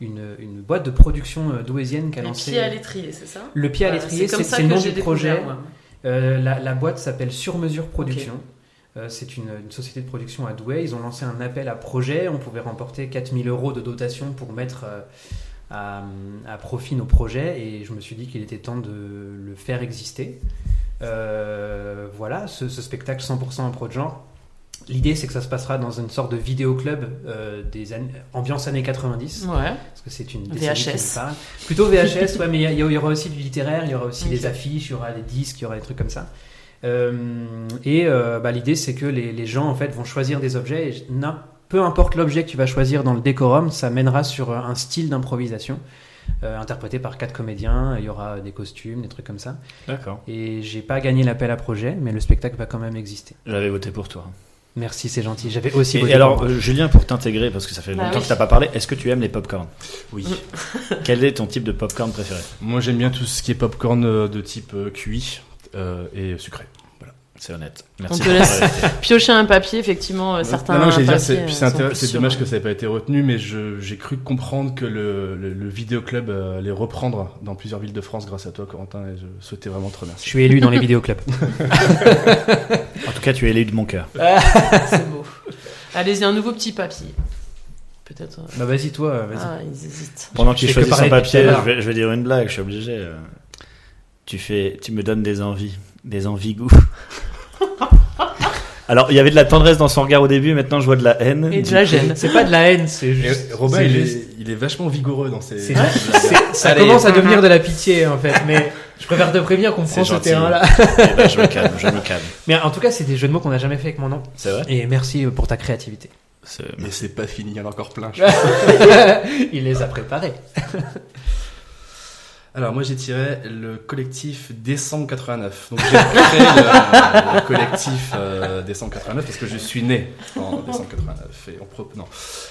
une, boîte de production euh, douésienne qui a lancé. Le pied à l'étrier, c'est ça? Le pied à l'étrier, c'est le nom du projet. la, boîte s'appelle Sur Mesure Production. C'est une, société de production à Douai. Ils ont lancé un appel à projet. On pouvait remporter 4000 euros de dotation pour mettre à, à, profit nos projets. Et je me suis dit qu'il était temps de le faire exister. Euh, voilà, ce, spectacle 100% en pro de genre. L'idée, c'est que ça se passera dans une sorte de vidéoclub euh, des années, ambiance années 90. Ouais. Parce que c'est une VHS. Plutôt VHS, ouais, mais il y, aura aussi du littéraire, il y aura aussi des affiches, il y aura des disques, il y aura des trucs comme ça. Euh, et bah, l'idée, c'est que les, gens en fait vont choisir des objets. Et, peu importe l'objet que tu vas choisir dans le décorum, ça mènera sur un style d'improvisation. Euh, interprété par quatre comédiens. Il y aura des costumes, des trucs comme ça. D'accord. Et j'ai pas gagné l'appel à projet, mais le spectacle va quand même exister. J'avais voté pour toi. Merci, c'est gentil. J'avais aussi voté. Et alors, euh, Julien, pour t'intégrer, parce que ça fait bah longtemps que tu n'as pas parlé, est-ce que tu aimes les popcorn Oui. Quel est ton type de popcorn préféré? Moi, j'aime bien tout ce qui est popcorn euh, de type cuit et sucré. C'est honnête. Merci. On te laisse piocher un papier, effectivement, euh, certains. Non, non, dire, c'est, c'est, dommage que ça n'ait pas été retenu, mais j'ai cru comprendre que le, le, vidéoclub euh, allait reprendre dans plusieurs villes de France grâce à toi, Corentin, et je souhaitais vraiment te remercier. Je suis élu dans les vidéoclubs. en tout cas, tu es élu de mon cœur. c'est beau. Allez-y, un nouveau petit papier. Peut-être. Euh. Bah vas-y, toi, vas-y. Ah, ils hésitent. Pendant que tu choisis son papier, je vais, je vais, dire une blague, je suis obligé. Tu, fais, tu me donnes des envies, des envies goût. Alors, il y avait de la tendresse dans son regard au début, maintenant je vois de la haine. Et de la gêne. C'est pas de la haine, c'est juste. Robin, il, est, il, est, vachement vigoureux dans ses. ça commence à devenir de la pitié en fait, mais je préfère te prévenir qu'on prend ce terrain-là. Ben, je me calme, je me calme. Mais en tout cas, c'est des jeux de mots qu'on n'a jamais fait avec mon nom. C'est vrai. Et merci pour ta créativité. Mais c'est pas fini, il y en a encore plein. il les a préparés. Alors moi j'ai tiré le collectif Décembre 89. Donc j'ai créé le, collectif euh, Décembre 89 parce que je suis né en décembre 89. Et non.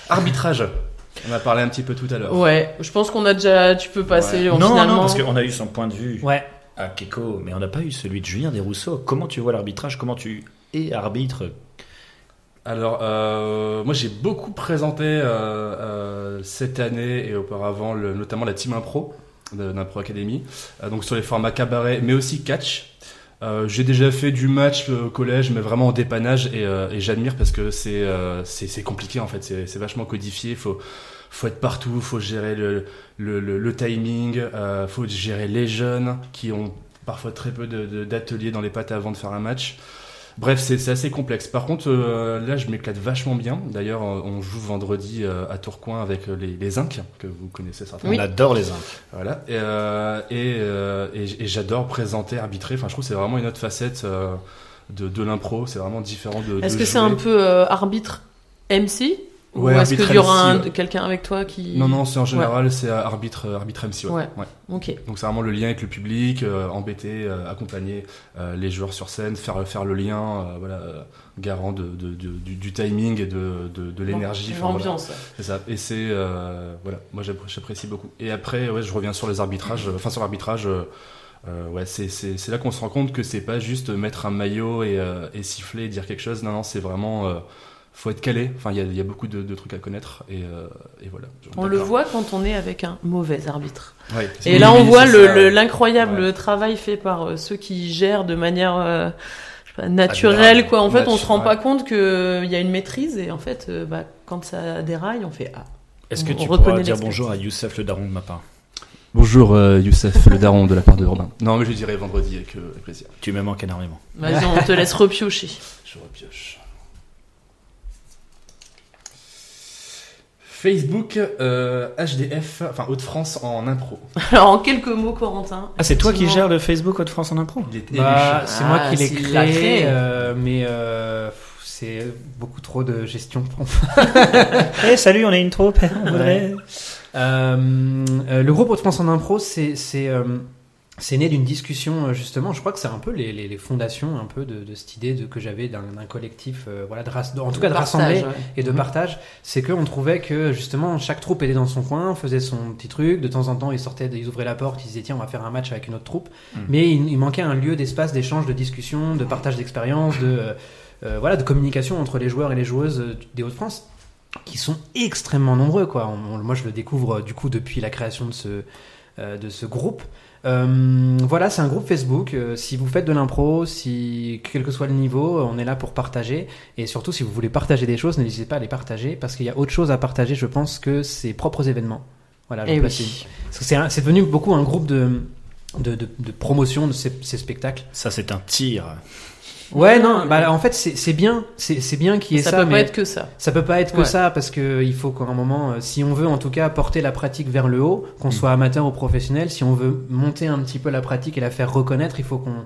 Arbitrage. On a parlé un petit peu tout à l'heure. Ouais, je pense qu'on a déjà. Tu peux passer non, finalement. Non, parce qu'on a eu son point de vue ouais. à Keko, mais on n'a pas eu celui de Julien Desrousseaux. Comment tu vois l'arbitrage? Comment tu es arbitre? Alors, euh, moi j'ai beaucoup présenté euh, cette année et auparavant, le, notamment la Team Impro d'Impro Academy, euh, donc sur les formats cabaret, mais aussi catch. Euh, j'ai déjà fait du match au collège, mais vraiment en dépannage, et, euh, et j'admire parce que c'est c'est compliqué en fait, c'est vachement codifié. Faut faut être partout, faut gérer le le, le, timing, euh, faut gérer les jeunes qui ont parfois très peu d'ateliers dans les pattes avant de faire un match. Bref, c'est assez complexe. Par contre, euh, là, je m'éclate vachement bien. D'ailleurs, euh, on joue vendredi euh, à Tourcoing avec les, les Inc, que vous connaissez certainement. On adore les Inc. Voilà. Et, et, et, j'adore présenter, arbitrer. Enfin, je trouve que c'est vraiment une autre facette de, de l'impro. C'est vraiment différent de. Est-ce que c'est un peu arbitre MC Ou Ouais, est-ce arbitre qu'il y aura un- quelqu'un avec toi qui. Non, non, c'est en général, c'est euh, arbitre, arbitre MC. Ouais. Ouais. Ok. Donc c'est vraiment le lien avec le public, euh, embêter, euh, accompagner euh, les joueurs sur scène, faire, faire le lien, euh, voilà, euh, garant de, de- de- du, du timing et de, de, de l'énergie. enfin, voilà. L'ambiance. C'est ça. Et c'est euh, voilà, moi j'appré- j'apprécie beaucoup. Et après, ouais, je reviens sur les arbitrages. euh, Enfin sur l'arbitrage, euh, euh, ouais, c'est là qu'on se rend compte que c'est pas juste mettre un maillot et, euh, et siffler, et dire quelque chose. Non, non, c'est vraiment euh, faut être calé. Enfin, il y a, il y a beaucoup de, de trucs à connaître et, euh, et voilà. On le voit quand on est avec un mauvais arbitre. Ouais. Et là, on voit l'incroyable Ouais. travail fait par euh, ceux qui gèrent de manière euh, je sais pas, naturelle. Admirable. Quoi. En fait, on se rend Ouais. pas compte qu'il y a une maîtrise et en fait, euh, bah, quand ça déraille, on fait ah. Est-ce que tu pourras dire bonjour à Youssef le daron de ma part? Bonjour euh, Youssef, le daron de la part de Robin. Non, mais je dirai vendredi avec, euh, avec plaisir. Tu me manques énormément. Vas-y, on te laisse repiocher. Je repioche. Facebook euh, HDF, enfin Haute-France en impro. Alors, en quelques mots, Corentin. Ah, c'est toi qui gères le Facebook Haute France en impro Bah, c'est moi Ah, qui l'ai créé, euh, mais euh, c'est beaucoup trop de gestion pour moi. Eh, salut, on est une troupe. On voudrait- Euh, euh, le groupe Haute-France en impro, c'est c'est né d'une discussion euh, justement. Je crois que c'est un peu les, les, les fondations un peu de, de cette idée de, que j'avais d'un collectif, euh, voilà, de, en tout cas de rassembler ouais. et de Mhm. partage, c'est qu'on trouvait que justement chaque troupe était dans son coin, faisait son petit truc, de temps en temps ils sortaient, ils ouvraient la porte, ils disaient tiens on va faire un match avec une autre troupe, Mhm. mais il, il manquait un lieu d'espace, d'échange, de discussion, de partage d'expérience, de euh, voilà de communication entre les joueurs et les joueuses des Hauts-de-France qui sont extrêmement nombreux quoi. On- on- moi je le découvre du coup depuis la création de ce euh, de ce groupe. Euh, voilà, c'est un groupe Facebook. Euh, si vous faites de l'impro, si quel que soit le niveau, euh, on est là pour partager. Et surtout, si vous voulez partager des choses, n'hésitez pas à les partager parce qu'il y a autre chose à partager. Je pense que ses propres événements. Voilà. Eh oui. C'est devenu beaucoup un groupe de de, de, de promotion de ces, ces spectacles. Ça, c'est un tir. Ouais, non, bah en fait c'est bien, c'est bien qu'il y ait Ça, ça, peut mais pas être que ça. ça peut pas être que Ouais. ça parce que il faut qu'à un moment, euh, si on veut en tout cas porter la pratique vers le haut, qu'on Mm. soit amateur ou professionnel, si on veut monter un petit peu la pratique et la faire reconnaître, il faut qu'on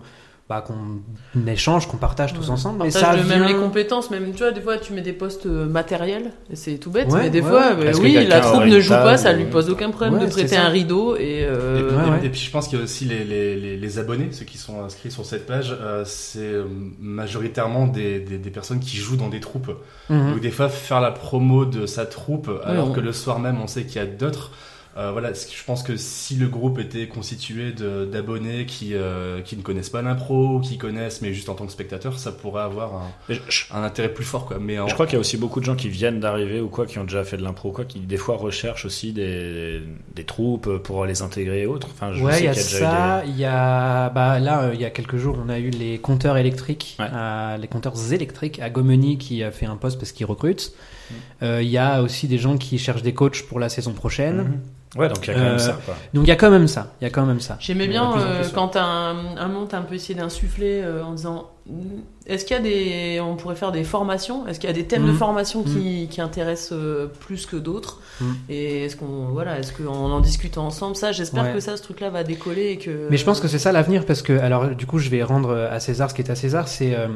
bah, qu'on échange, qu'on partage tous Ouais. ensemble. Mais Partage ça de même les compétences, même tu vois, des fois tu mets des postes euh, matériels, et c'est tout bête, Ouais, mais des ouais, fois, euh, oui, la troupe ne joue pas, ça ou- lui pose aucun problème Ouais, de prêter un rideau et, Et, euh, et- ouais, ouais. et puis je pense qu'il y a aussi les, les, les, les abonnés, ceux qui sont inscrits sur cette page, euh, c'est euh, majoritairement des, des, des personnes qui jouent dans des troupes. Mhm. Donc des fois faire la promo de sa troupe alors que le soir même on sait qu'il y a d'autres. Euh, voilà, je pense que si le groupe était constitué d'abonnés qui, euh, qui ne connaissent pas l'impro, ou qui connaissent mais juste en tant que spectateur, ça pourrait avoir un, Mais je, je- un intérêt plus fort quoi. Mais en- je crois qu'il y a aussi beaucoup de gens qui viennent d'arriver ou quoi, qui ont déjà fait de l'impro quoi, qui des fois recherchent aussi des, des troupes pour les intégrer et autres. Enfin, je Ouais, il y a qu'il y a déjà ça. Il y a, bah, là, euh, il y a quelques jours, on a eu les compteurs électriques, Ouais. à- les compteurs électriques à Gomeni qui a fait un poste parce qu'il recrute. Mm. Euh, Il y a aussi des gens qui cherchent des coachs pour la saison prochaine. Mhm. Ouais, donc il y a quand Euh, même ça. Quoi. Donc il y a quand même ça. Il y a quand même ça. J'aimais bien euh, quand un, un monde un peu essayé d'insuffler euh, en disant mm, est-ce qu'il y a des on pourrait faire des formations? Est-ce qu'il y a des thèmes de Mhm. formation qui, qui intéressent euh, plus que d'autres? Et est-ce qu'on voilà est-ce qu'en en discutant ensemble? Ça j'espère Ouais. que ça ce truc là va décoller et que Mais je pense que c'est ça l'avenir parce que, alors, du coup, je vais rendre à César ce qui est à César. C'est euh,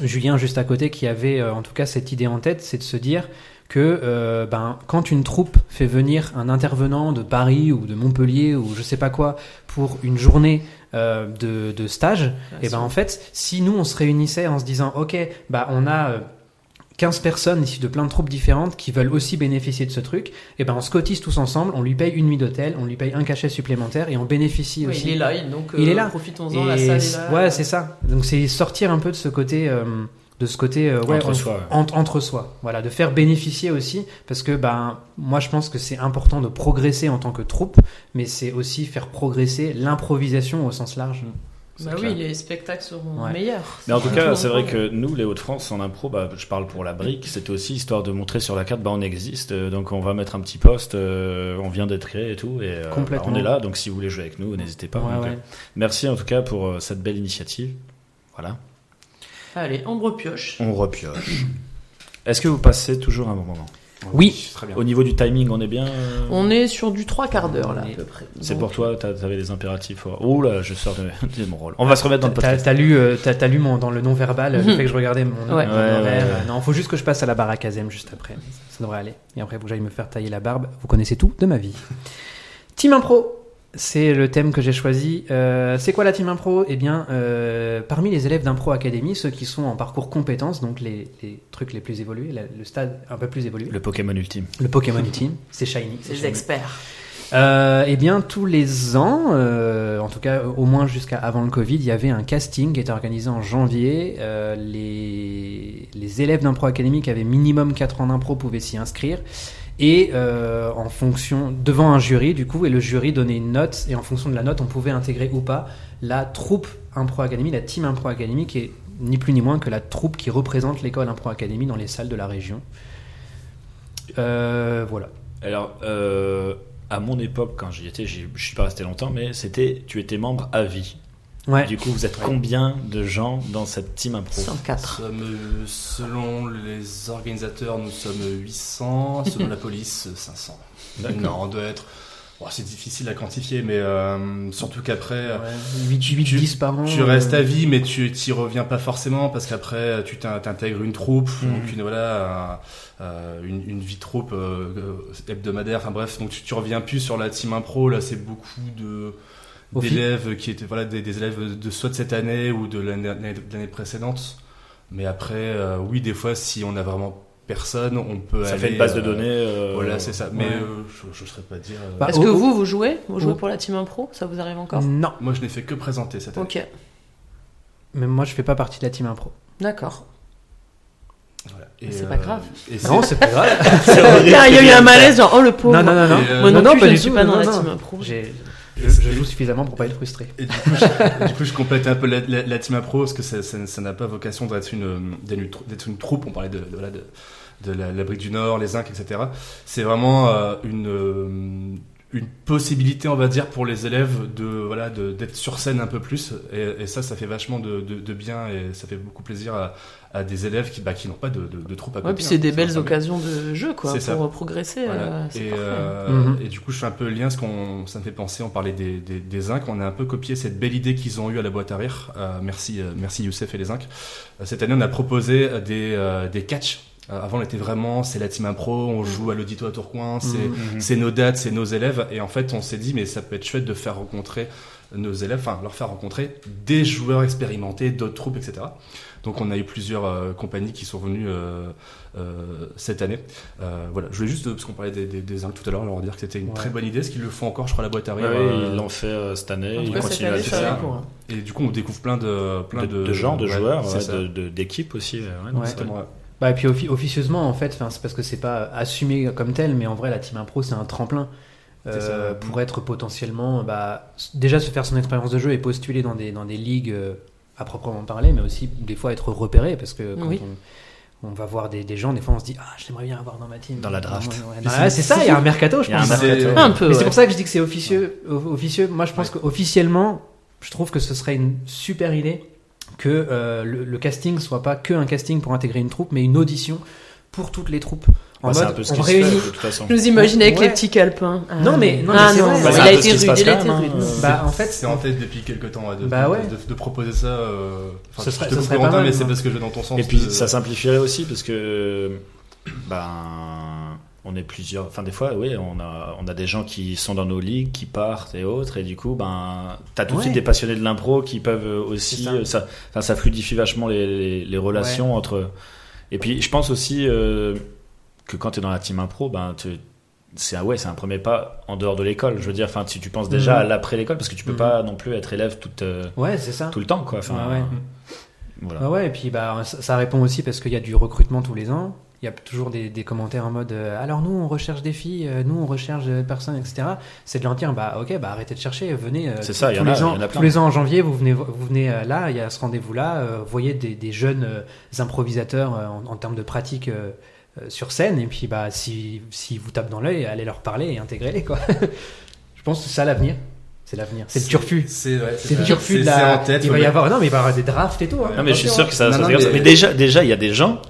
Julien juste à côté qui avait, euh, en tout cas, cette idée en tête, c'est de se dire que, euh, ben, quand une troupe fait venir un intervenant de Paris ou de Montpellier ou je sais pas quoi pour une journée euh, de, de stage, et ben en fait, si nous on se réunissait en se disant, ok, bah on a euh, 15 personnes issues de plein de troupes différentes qui veulent aussi bénéficier de ce truc, et ben on se cotise tous ensemble, on lui paye une nuit d'hôtel, on lui paye un cachet supplémentaire et on bénéficie Oui, aussi. il est là il- donc Il euh, est là. profitons-en la salle est là ouais, c'est ça. Donc c'est sortir un peu de ce côté, euh, de ce côté euh, ouais, Entre on- soi, ouais. entre, entre soi. Voilà, de faire bénéficier aussi, parce que ben moi je pense que c'est important de progresser en tant que troupe, mais c'est aussi faire progresser l'improvisation au sens large. bah clair. oui les spectacles seront Ouais. meilleurs Mais en tout cas, c'est vrai que nous, les Hauts-de-France, en impro, bah, je parle pour la brique, c'était aussi histoire de montrer sur la carte, bah, on existe, euh, donc on va mettre un petit poste, euh, on vient d'être créé et tout, et euh, Complètement. bah, on est là, donc si vous voulez jouer avec nous, n'hésitez pas. Ouais, Donc, ouais. merci en tout cas pour euh, cette belle initiative. Voilà, allez on repioche on repioche. Est-ce que vous passez toujours un bon moment? Oui. très bien. Au niveau du timing, on est bien. euh, On est sur du trois quarts d'heure là à peu près. C'est Donc, pour toi, t'as- t'avais des impératifs. forts. Ouh là, je sors de, de mon rôle. On va se remettre dans le T'as podcast. t'as lu, euh, t'as- t'as lu mon, dans le non verbal le Mhm. fait que je regardais mon, mon Ouais. Ouais, horaire. ouais, ouais. Non, faut juste que je passe à la barre à Kazem juste après. Ça, ça devrait aller. Et après, faut que j'aille me faire tailler la barbe. Vous connaissez tout de ma vie. Team Impro, c'est le thème que j'ai choisi. Euh, c'est quoi la Team Impro? Eh bien, euh, parmi les élèves d'Impro Academy, ceux qui sont en parcours compétences, donc les, les trucs les plus évolués, la- le stade un peu plus évolué, le, Le Pokémon ultime. Pokémon Ultime, c'est Shiny. C'est les Shiny. experts. Euh, eh bien, tous les ans, euh, en tout cas au moins jusqu'à avant le Covid, il y avait un casting qui était organisé en janvier. Euh, les, les élèves d'impro académique qui avaient minimum 4 ans d'impro pouvaient s'y inscrire. Et euh, en fonction, devant un jury, du coup, et le jury donnait une note, et en fonction de la note, on pouvait intégrer ou pas la troupe Impro Academy, la team Impro Academy, qui est ni plus ni moins que la troupe qui représente l'école Impro Academy dans les salles de la région. Euh, voilà. Alors, euh, à mon époque, quand j'y étais, je suis pas resté longtemps, mais c'était, tu étais membre à vie. Ouais. Du coup, vous êtes combien de gens dans cette team impro? 104. Nous sommes, euh, selon les organisateurs, nous sommes 800, selon la police, 500. D'accord. Non, on doit être. c'est difficile à quantifier, mais euh, surtout qu'après, euh, 8, 8 tu- 10 par an. tu euh, restes à vie, mais tu t'y reviens pas forcément parce qu'après, tu t'in- t'intègres une troupe, Mhm. donc une voilà, un- euh, une, une vie troupe euh, hebdomadaire. Enfin bref, donc tu, tu reviens plus sur la team impro. Là, c'est beaucoup de d'élèves qui étaient voilà des, des élèves de soit de cette année ou de l'année de précédente. Mais après, euh, oui, des fois, si on a vraiment personne, on peut Ça aller. fait une base de euh, données. euh, Voilà, c'est ça. Mais ouais. euh, je ne saurais pas dire. euh, Bah, Est-ce oh, que oh. vous, vous jouez? Vous jouez Oh. pour la team impro? Ça vous arrive encore? Non, Moi, je n'ai fait que présenter cette année. Ok, mais moi je fais pas partie de la team impro. d'accord. Voilà. C'est pas grave. Et Non, c'est pas grave. Il y a eu un malaise, genre, oh le pauvre. non, non, non, non. Et, euh, Moi non, non, plus, pas je ne du suis tout, pas non, dans la non. team impro. Je, je joue suffisamment pour pas être frustré. Et du coup, je, du coup, je complète un peu la, la, la team impro parce que ça n'a pas vocation d'être une, d'être une, trou- d'être une troupe. On parlait de, de, voilà, de, de la, la brique du Nord, les Incs, etc. C'est vraiment euh, une, euh, une possibilité, on va dire, pour les élèves de voilà de- d'être sur scène un peu plus. Et, et ça, ça fait vachement de, de, de bien et ça fait beaucoup plaisir à, à des élèves qui, bah, qui n'ont pas de, de, de troupe à Ouais, puis c'est hein. des belles occasions de jeu, quoi, C'est ça. pour progresser. Voilà. euh, c'est et, euh, Mhm. et du coup, je fais un peu le lien, parce qu'on, ça me fait penser, on parlait des, des, des Incs, on a un peu copié cette belle idée qu'ils ont eue à la boîte à rire. Euh, merci, euh, merci Youssef et les Incs. Euh, cette année, on a proposé des, euh, des catchs. Euh, avant, on était vraiment, c'est la team impro, on joue à l'audito à Tourcoing, c'est, Mhm. c'est nos dates, c'est nos élèves. Et en fait, on s'est dit, mais ça peut être chouette de faire rencontrer nos élèves, enfin, leur faire rencontrer des joueurs expérimentés, d'autres troupes, etc. Donc, on a eu plusieurs euh, compagnies qui sont venues euh, euh, cette année. Euh, voilà, je voulais juste, parce qu'on parlait des, des, tout à l'heure, leur dire que c'était une Ouais. très bonne idée, ce qu'ils le font encore, je crois, à la boîte à Ouais, rire. ouais, euh, ils l'ont fait euh, cette année, ils continuent à le faire. et du coup, on découvre plein de, plein De, de, de gens, de ouais, joueurs, d'équipes aussi. Bah, et puis offi- officieusement, en fait, c'est parce que c'est pas assumé comme tel, mais en vrai, la team impro, c'est un tremplin. Euh, pour être potentiellement bah, déjà se faire son expérience de jeu et postuler dans des, dans des ligues à proprement parler, mais aussi des fois être repéré parce que quand Oui. on, on va voir des, des gens, des fois on se dit Ah, je l'aimerais bien avoir dans ma team. Dans la draft. C'est- ça, il y a un mercato, je pense. C'est- Un peu. Mais c'est ouais. pour ça que je dis que c'est officieux. officieux. Moi, je pense qu'officiellement, je trouve que ce serait une super idée que euh, le, le casting soit pas que un casting pour intégrer une troupe, mais une audition pour toutes les troupes. En Bah, c'est mode, un peu ce on qui se fait, réunit. de toute façon. Je nous imagine avec Ouais. les petits calepins. Ah, Non, mais- non, mais ah non, Bah, c'est il a été rude, il a été rude. Bah, en fait, C'est en tête depuis quelques temps de, Bah de- ouais. de, de proposer ça. Euh... Enfin, Ce je serait- te ce coupe, serait pas mal, mais c'est parce que je vais dans ton sens. Et puis de- ça simplifierait aussi parce que ben on est plusieurs. Enfin des fois oui on a on a des gens qui sont dans nos ligues qui partent et autres et du coup ben t'as tout de Ouais. suite des passionnés de l'impro qui peuvent aussi ça. euh, ça enfin ça fluidifie vachement les, les, les relations entre et puis je pense aussi euh, que quand tu es dans la team impro ben c'est un ouais c'est un premier pas en dehors de l'école je veux dire enfin si tu penses déjà Mhm. à l'après l'école parce que tu peux Mhm. pas non plus être élève toute euh, Ouais, c'est ça. tout le temps quoi enfin Ouais, ouais. voilà Ah ouais, et puis bah, ça, répond aussi parce qu'il y a du recrutement tous les ans. Il y a toujours des, des commentaires en mode euh, alors nous on recherche des filles, euh, nous on recherche des personnes, etc. C'est de leur dire bah ok bah arrêtez de chercher, venez. euh, C'est ça, il y en a- les ans, il y en a plein. tous les ans en janvier vous venez vous venez là, il y a ce rendez-vous là, voyez des, des jeunes improvisateurs en, en termes de pratique sur scène et puis bah si si vous tapent dans l'œil, allez leur parler et intégrez-les quoi. Je pense que c'est ça l'avenir. C'est l'avenir. C'est le turfu. C'est ouais, le turfu de la. tête. il va y avoir non mais il va y avoir des drafts et tout. hein. Non mais je suis sûr que ça, Non, ça non, mais- mais... déjà, déjà, il y a des gens,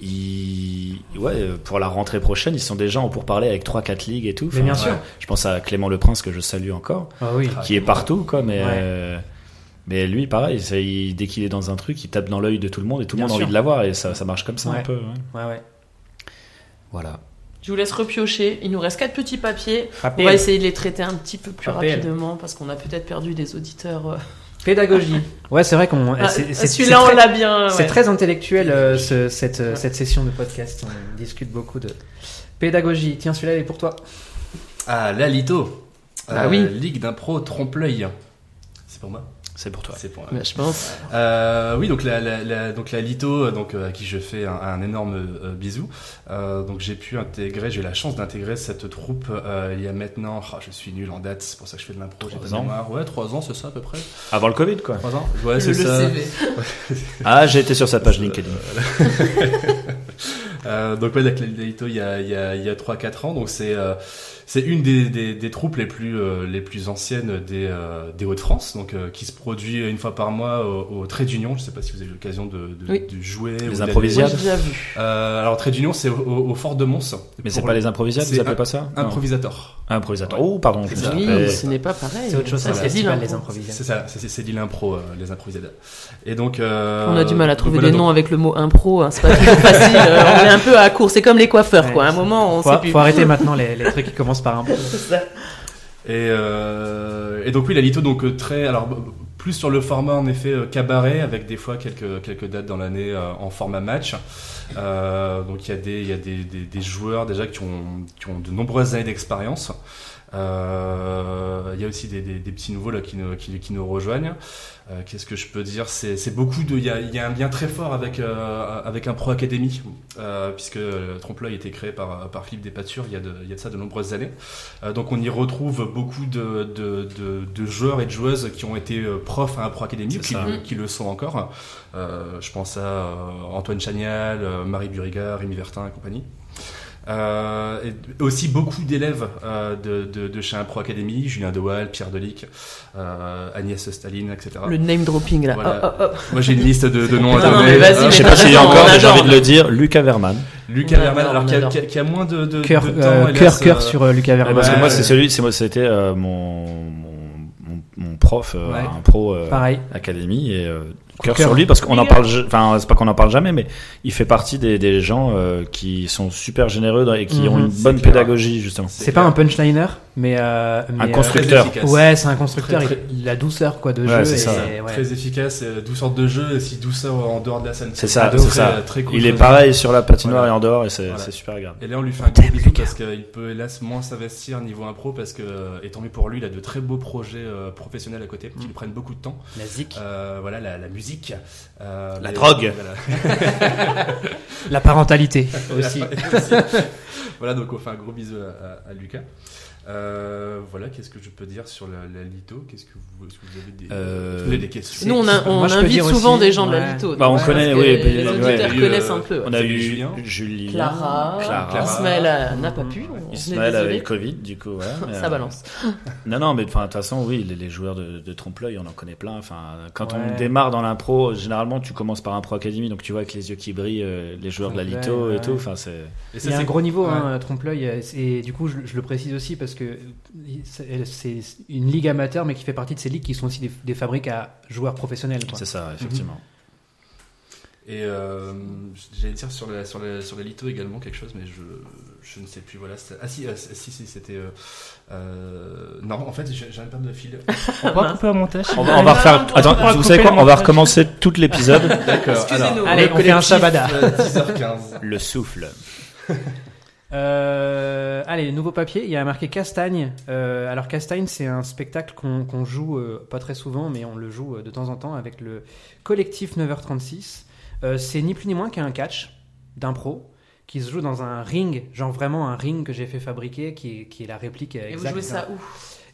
ils, ouais, euh, pour la rentrée prochaine, ils sont déjà en pourparlers avec 3-4 ligues et tout. Mais bien sûr. ouais. Je pense à Clément Le Prince que je salue encore, Ah oui. qui est partout, quoi, mais. Ouais. euh, mais lui, pareil, il- dès qu'il est dans un truc, il tape dans l'œil de tout le monde et tout le monde a envie de l'avoir et ça, ça marche comme ça un peu. ouais. Ouais, ouais. Voilà. Je vous laisse repiocher. Il nous reste quatre petits papiers. On va essayer de les traiter un petit peu plus rapidement parce qu'on a peut-être perdu des auditeurs. euh. Pédagogie. Ouais, c'est vrai qu'on. Ah, Celui-là, on très- l'a bien. C'est très intellectuel euh, ce- cette, euh, cette session de podcast. On discute beaucoup de pédagogie. Tiens, celui-là il est pour toi. Ah, la Lito. Ah oui. Ligue d'impro trompe-l'œil. C'est pour moi C'est pour toi. C'est pour moi. Ouais, je pense. Euh, oui, donc la, la, la- donc la Lito, donc euh, à qui je fais un, un énorme euh, bisou. Euh, donc j'ai pu intégrer, j'ai eu la chance d'intégrer cette troupe euh, il y a maintenant. ah, je suis nul en date, c'est pour ça que je fais de l'impro. j'ai pas ans. mémoire. Ouais, trois ans, c'est ça à peu près. Avant le Covid, quoi. Trois ans. Ouais, c'est ça. CV. Ah, j'ai été sur sa page LinkedIn. Euh, donc ouais, avec la Lito, il y a il y a il y a trois quatre ans. Donc c'est euh, c'est une des, des, des troupes les plus euh, les plus anciennes des euh, des Hauts-de-France. Donc euh, qui se produit une fois par mois au, au Trait d'Union. Je sais pas si vous avez eu l'occasion de, de, Oui. de jouer. Les. Euh, alors Trait d'Union, c'est au, Fort de Mons. Mais c'est pas le- les improvisades, vous appelez pas ça? Ah, improvisateur. Ouais. Oh, pardon, je Oui, ce n'est pas pareil. C'est autre chose, Ça, c'est les improvisations. C'est ça, c'est c'est dit l'impro, euh, les improvisadas. Et donc. euh, On a du mal à trouver des noms avec le mot impro. hein, C'est pas toujours facile. un peu à court. C'est comme les coiffeurs, Ouais, quoi. À un moment, on Faut, sait plus. faut arrêter maintenant les, les trucs qui commencent par un peu. Ça. Et, euh, et donc oui, la Lito donc euh, très alors plus sur le format en effet euh, cabaret avec des fois quelques quelques dates dans l'année en format match. Euh, donc il y a des il y a des, des, des joueurs déjà qui ont qui ont de nombreuses années d'expérience. Euh, il y a aussi des, des, des petits nouveaux là qui nous qui, qui nous rejoignent. Euh, Qu'est-ce que je peux dire? C'est beaucoup de il y a, y a un lien très fort avec euh, avec un pro euh, puisque Trompe-l'œil a été créé par par Philippe Despatures il y a de il y a de ça de nombreuses années. Euh, donc on y retrouve beaucoup de, de, de, de joueurs et de joueuses qui ont été profs à un pro C'est qui, qui le sont encore. Euh, je pense à Antoine Chagnal, Marie Buriga, Rémi Vertin et compagnie. Euh, et aussi beaucoup d'élèves euh, de, de, de chez un pro académie, Julien Dewal, Pierre Delic, euh, Agnès Staline, etc. Le name dropping, là. Voilà. Hop, hop, hop. Moi j'ai une liste de, de noms Non, à non, donner. mais vas-y, Euh, mais Je sais pas s'il y a encore, mais j'ai envie de le dire, Lucas Verman. Lucas On Verman, alors on qui a, moins de, de, Cœur, de temps. euh, cœur, cœur euh, sur euh, Lucas Verman. Parce que moi, c'est celui, c'est moi, c'était euh, mon, mon, prof, euh, Ouais. un pro euh, et euh, de cœur sur lui parce qu'on en parle, enfin c'est pas qu'on en parle jamais, mais il fait partie des, des gens euh, qui sont super généreux et qui ont Mhm. une C'est bonne clair. pédagogie justement. C'est pas un punchliner, mais, euh, mais, Un euh, constructeur. Ouais, c'est un constructeur. Très, Il, il a douceur quoi de Ouais, jeu. c'est et, ça. ouais. Très efficace, euh, douceur de jeu, et si douceur en dehors de la scène. C'est ça, c'est ça. très cool, Il est pareil sur la patinoire Voilà. et en dehors et c'est Voilà. super agréable. Et là, on lui fait un gros bisou parce qu'il peut hélas moins s'investir niveau impro parce que, et tant mieux pour lui, il a de très beaux projets euh, professionnels à côté qui Mm. lui prennent beaucoup de temps. La zik. Euh, voilà, la, la musique. euh, La drogue. Voilà. La parentalité aussi. Aussi. voilà, donc on fait un gros bisou à, à- à Lucas. Euh, voilà, qu'est-ce que je peux dire sur la, la Lito? Qu'est-ce que vous, est-ce que vous avez des, Euh, est-ce que vous avez des questions? Nous, on, a- on Moi, je peux invite souvent aussi, des gens de la. Lito. Bah, on connaît, oui, Les ouais, auditeurs connaissent euh, un peu. On a eu Julien. Julien, Clara, Clara. Ismaël euh, n'a pas pu. Ismaël avec Covid, du coup, mais, Ça euh, balance. Non, non, mais enfin, de toute façon, oui, les, les joueurs de, de trompe-l'œil, on en connaît plein. Enfin, quand Ouais. on démarre dans l'impro, généralement, tu commences par un pro académie, donc tu vois avec les yeux qui brillent, euh, les joueurs de la Lito et tout. Enfin, c'est. Et ça, Il y a un c'est- gros niveau, hein, trompe-l'œil, euh, et du coup, je, je le précise aussi parce que c'est c'est une ligue amateur, mais qui fait partie de ces ligues qui sont aussi des, des fabriques à joueurs professionnels. C'est ça, effectivement. Et euh, j'allais dire sur la, sur, la, sur la Lito également quelque chose, mais je, je ne sais plus. Voilà, c'était- ah si, si, si, c'était. euh, euh, non, en fait, j'ai un de fil. On va couper au montage. On va, on va refaire. On Attends, va vous savez quoi On va recommencer tout l'épisode. D'accord. Excusez-nous. Allez, le on fait un shabada. euh, 10h15. Le souffle. Euh, allez, nouveau papier, il y a marqué Castagne. Euh, alors Castagne, c'est un spectacle qu'on joue euh, pas très souvent, mais on le joue euh, de temps en temps avec le collectif 9h36. Euh, c'est ni plus ni moins qu'un catch d'impro qui se joue dans un ring, genre vraiment un ring que j'ai fait fabriquer, qui est, qui est la réplique Et vous exacte. jouez ça où?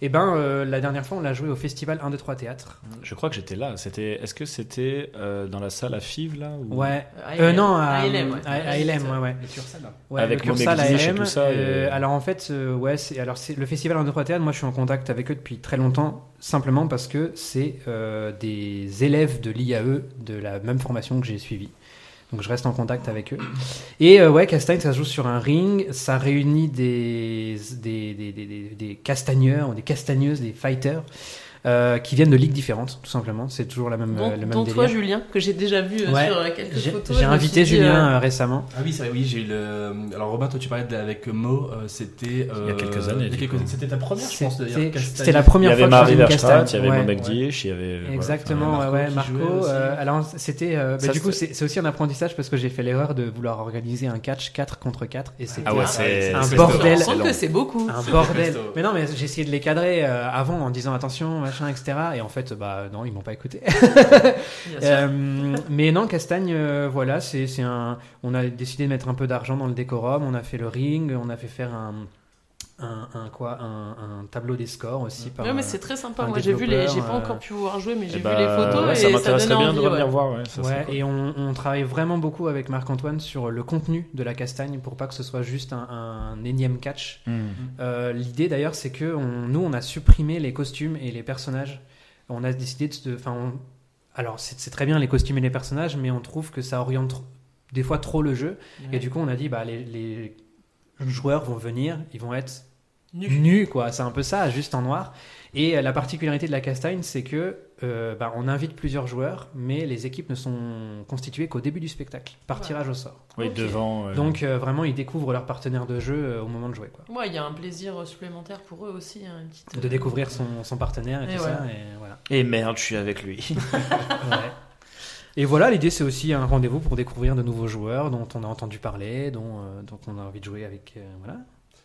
Et ben, euh, la dernière fois, on l'a joué au festival 1, 2, 3 Théâtre. Je crois que j'étais là. C'était. Est-ce que c'était euh, dans la salle à Fives là ou... Ouais. À Euh, non, à, À LM, ouais. à- à LM, ouais, ouais. Et sur ça, là. Ouais, Avec le Môme Cursal à LM. tout ça, euh, et- alors en fait, euh, ouais, c'est alors c'est le festival 1 2 3 théâtre. Moi, je suis en contact avec eux depuis très longtemps, simplement parce que c'est euh, des élèves de l'IAE de la même formation que j'ai suivie. Donc je reste en contact avec eux. Et euh, ouais, Castagne, ça joue sur un ring. Ça réunit des, des, des, des, des castagneurs, des castagneuses, des fighters. Euh, qui viennent de ligues différentes, tout simplement. C'est toujours la même, dont, le même dont délire. toi, Julien, que j'ai déjà vu euh, Ouais. sur euh, quelques J'ai photos. j'ai invité Julien euh, euh, récemment. Ah oui, c'est vrai, oui, j'ai eu le. Alors Robin, toi tu parlais de- avec Mo, euh, c'était. euh, Il y a quelques années, il y quelques-. C'était ta première, je pense, d'ailleurs. C'était c'était la Il y première avait fois que Marie je faisais une Verstraat, castagne. il y avait Ouais. Mo McDish, il y avait. Exactement, Marco ouais, Marco. euh, alors c'était, euh, bah, Ça, du coup, c'est- aussi un apprentissage parce que j'ai fait l'erreur de vouloir organiser un catch 4 contre 4 et c'était Ah ouais, c'est un bordel. Je sens que c'est beaucoup. un bordel. Mais non, mais j'ai essayé de les cadrer euh, avant en disant attention, machin, etc. Et en fait, bah non, ils m'ont pas écouté. Euh, mais non, Castagne, euh, voilà, c'est c'est un. On a décidé de mettre un peu d'argent dans le décorum. On a fait le ring, on a fait faire un. Un, un quoi un, un tableau des scores aussi par Ouais, mais euh, c'est très sympa. Moi, j'ai vu les, j'ai pas encore pu voir jouer, mais Eh j'ai vu bah, les photos ouais, et ça ça bien envie. de revenir ouais. voir. Ouais, ça serait Ouais, cool. et on, on travaille vraiment beaucoup avec Marc-Antoine sur le contenu de la castagne pour pas que ce soit juste un, un énième catch. Hmm. Euh, L'idée d'ailleurs, c'est que on- nous, on a supprimé les costumes et les personnages. On a décidé de. Enfin, alors c'est très bien les costumes et les personnages, mais on trouve que ça oriente des fois trop le jeu. Et du coup, on a dit, bah, les, les joueurs vont venir, ils vont être Nu. nus, quoi. C'est un peu ça, juste en noir. Et euh, la particularité de la castagne, c'est que euh, bah, on invite plusieurs joueurs, mais les équipes ne sont constituées qu'au début du spectacle, par Ouais. tirage au sort. Oui, devant. euh, Donc euh, vraiment, ils découvrent leur partenaire de jeu euh, au moment de jouer, quoi. Ouais, il y a un plaisir supplémentaire pour eux aussi. hein, une petite, De découvrir son, son partenaire et, Et tout ouais. ça. Et voilà. Et merde, je suis avec lui. Ouais. Et voilà, l'idée c'est aussi un rendez-vous pour découvrir de nouveaux joueurs dont on a entendu parler, dont, euh, dont on a envie de jouer avec. euh, voilà.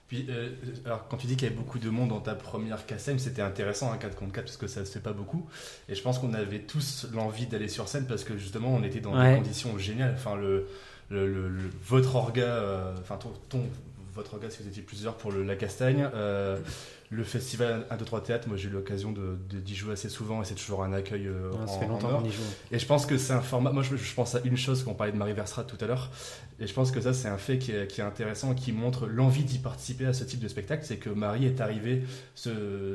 Puis, euh, alors, quand tu dis qu'il y avait beaucoup de monde dans ta première castagne, c'était intéressant, un 4 contre 4, parce que ça se fait pas beaucoup. Et je pense qu'on avait tous l'envie d'aller sur scène parce que justement, on était dans Ouais. des conditions géniales. Enfin, le, le, le- le- votre orga, euh, enfin, ton, ton- votre orga, si vous étiez plusieurs pour le, la castagne, euh, le festival 1, 2, 3 théâtre, moi j'ai eu l'occasion de- de- d'y jouer assez souvent et c'est toujours un accueil euh, ça en- fait longtemps or. qu'on y joue. Et je pense que c'est un format. Moi, je, je pense à une chose qu'on parlait de Marie Verstraat tout à l'heure. Et je pense que ça, c'est un fait qui est, qui est intéressant, qui montre l'envie d'y participer à ce type de spectacle. C'est que Marie est arrivée ce,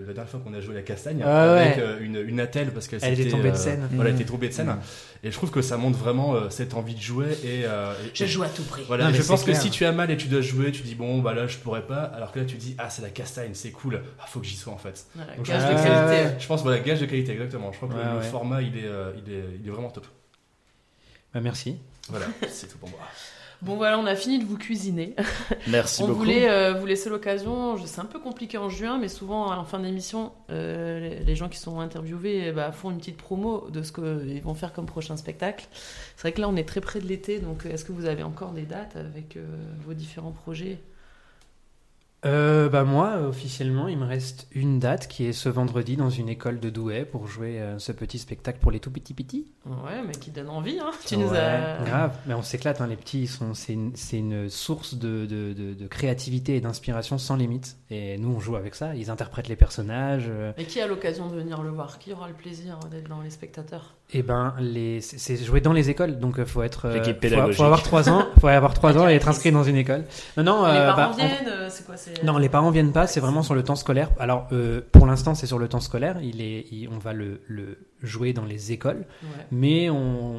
la dernière fois qu'on a joué la Castagne Ah ouais. avec euh, une, une attelle parce qu'elle Elle était tombée de euh, scène. Voilà, elle était tombée de scène. Et je trouve que ça montre vraiment euh, cette envie de jouer. Et, euh, et- Je joue à tout prix. Voilà, Non, je pense que si tu as mal et tu dois jouer, tu dis bon, bah là, je pourrais pas. Alors que là, tu dis ah, c'est la Castagne, c'est cool. Ah, faut que j'y sois en fait. Voilà, Donc, gage je de pense que qualité. Je pense, voilà, gage de qualité, exactement. Je crois que Ouais, le, ouais. format, il est, euh, il est, il est vraiment top. Bah, merci. Voilà, c'est tout pour moi. Bon voilà, on a fini de vous cuisiner. Merci on beaucoup. voulait euh, vous laisser l'occasion. je- C'est un peu compliqué en juin, mais souvent à la fin d'émission, euh, les, les gens qui sont interviewés eh ben, font une petite promo de ce qu'ils vont faire comme prochain spectacle. C'est vrai que là, on est très près de l'été, donc euh, est-ce que vous avez encore des dates avec euh, vos différents projets? Euh, bah moi, officiellement, il me reste une date qui est ce vendredi dans une école de Douai pour jouer euh, ce petit spectacle pour les tout petits petits. Ouais, mais qui donne envie. Hein. Tu nous as. Grave, mais on s'éclate, hein, les petits, ils sont, c'est, une, c'est une source de, de, de, de créativité et d'inspiration sans limite. Et nous, on joue avec ça, ils interprètent les personnages. euh, Et qui a l'occasion de venir le voir? Qui aura le plaisir d'être dans les spectateurs? Et ben, les, c'est, joué dans les écoles, donc il faut être. euh, L'équipe faut, pédagogique. faut avoir 3 ans, faut avoir 3 ans et être inscrit dans une école. Non, non, Les euh, parents bah, en- viennent euh, C'est quoi c'est... Non, les parents viennent pas, c'est vraiment sur le temps scolaire. Alors, euh, pour l'instant, c'est sur le temps scolaire. Il est, il- on va le, le jouer dans les écoles, Ouais. mais on,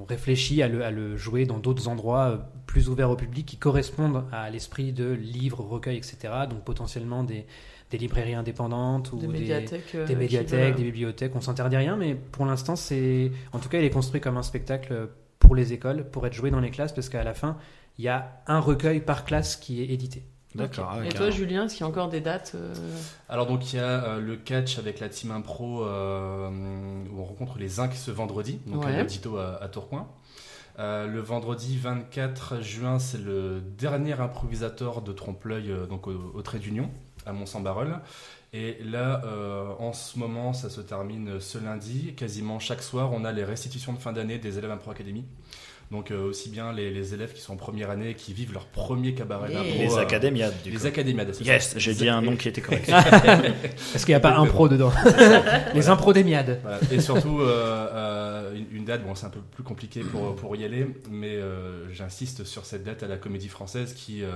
on réfléchit à le, à le jouer dans d'autres endroits euh, plus ouverts au public qui correspondent à l'esprit de livres, recueils, etc. Donc, potentiellement des, des librairies indépendantes ou Des médiathèques. euh, des médiathèques, bibliothèques. On s'interdit rien, mais pour l'instant, c'est, en tout cas, il est construit comme un spectacle pour les écoles, pour être joué dans les classes, parce qu'à la fin, il y a un recueil par classe qui est édité. D'accord. ah, Et toi. Julien, est-ce qu'il y a encore des dates euh, Alors donc il y a euh, le catch avec la team impro euh, où on rencontre les Inc ce vendredi, donc Ouais. à l'Audito à, à Tourcoing. Euh, le vendredi 24 juin, c'est le dernier improvisateur de trompe-l'œil euh, donc au, au Trait d'Union à Mont-Saint-Barreul. Et là, euh, en ce moment, ça se termine ce lundi. Quasiment chaque soir, on a les restitutions de fin d'année des élèves Impro Academy. Donc euh, aussi bien les, les élèves qui sont en première année et qui vivent leur premier cabaret Yeah. d'impro. Les euh, académiades, du Les coup. académiades. c'est Yes, j'ai dit un nom qui était correct. Est-ce qu'il n'y a pas impro dedans Les impros des miades. Voilà. Et surtout, euh, euh, une- une date, bon, c'est un peu plus compliqué pour, pour y aller, mais euh, j'insiste sur cette date à la Comédie Française qui, euh,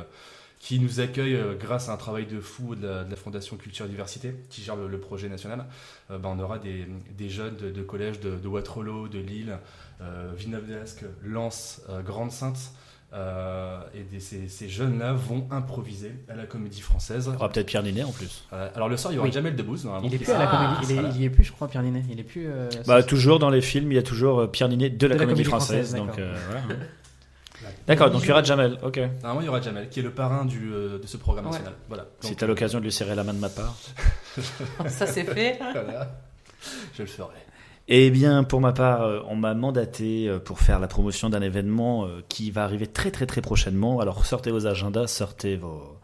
qui nous accueille euh, grâce à un travail de fou de la, Fondation Culture et Diversité, qui gère le, projet national. Euh, ben, on aura des, des jeunes de, de collèges de, de, Waterloo, de Lille, euh, Villeneuve-d'Ascq, Lens, Grande-Sainte. et ces, jeunes-là vont improviser à la comédie française. Il y aura peut-être Pierre Ninet en plus. alors le soir, il y aura Jamel Debbouze. Il est plus à la comédie. Il, est, plus, je crois, Pierre Ninet. Il est plus. bah, toujours dans les films, il y a toujours Pierre Ninet de la, comédie, française. donc voilà. D'accord, donc il y aura Jamel, ok. Normalement, il y aura Jamel, qui est le parrain du, euh, de ce programme national. Voilà. si tu as l'occasion de lui serrer la main de ma part. Ça c'est fait. Je le ferai. Eh bien, pour ma part, euh, on m'a mandaté euh, pour faire la promotion d'un événement qui va arriver très très très prochainement. Alors sortez vos agendas, sortez vos,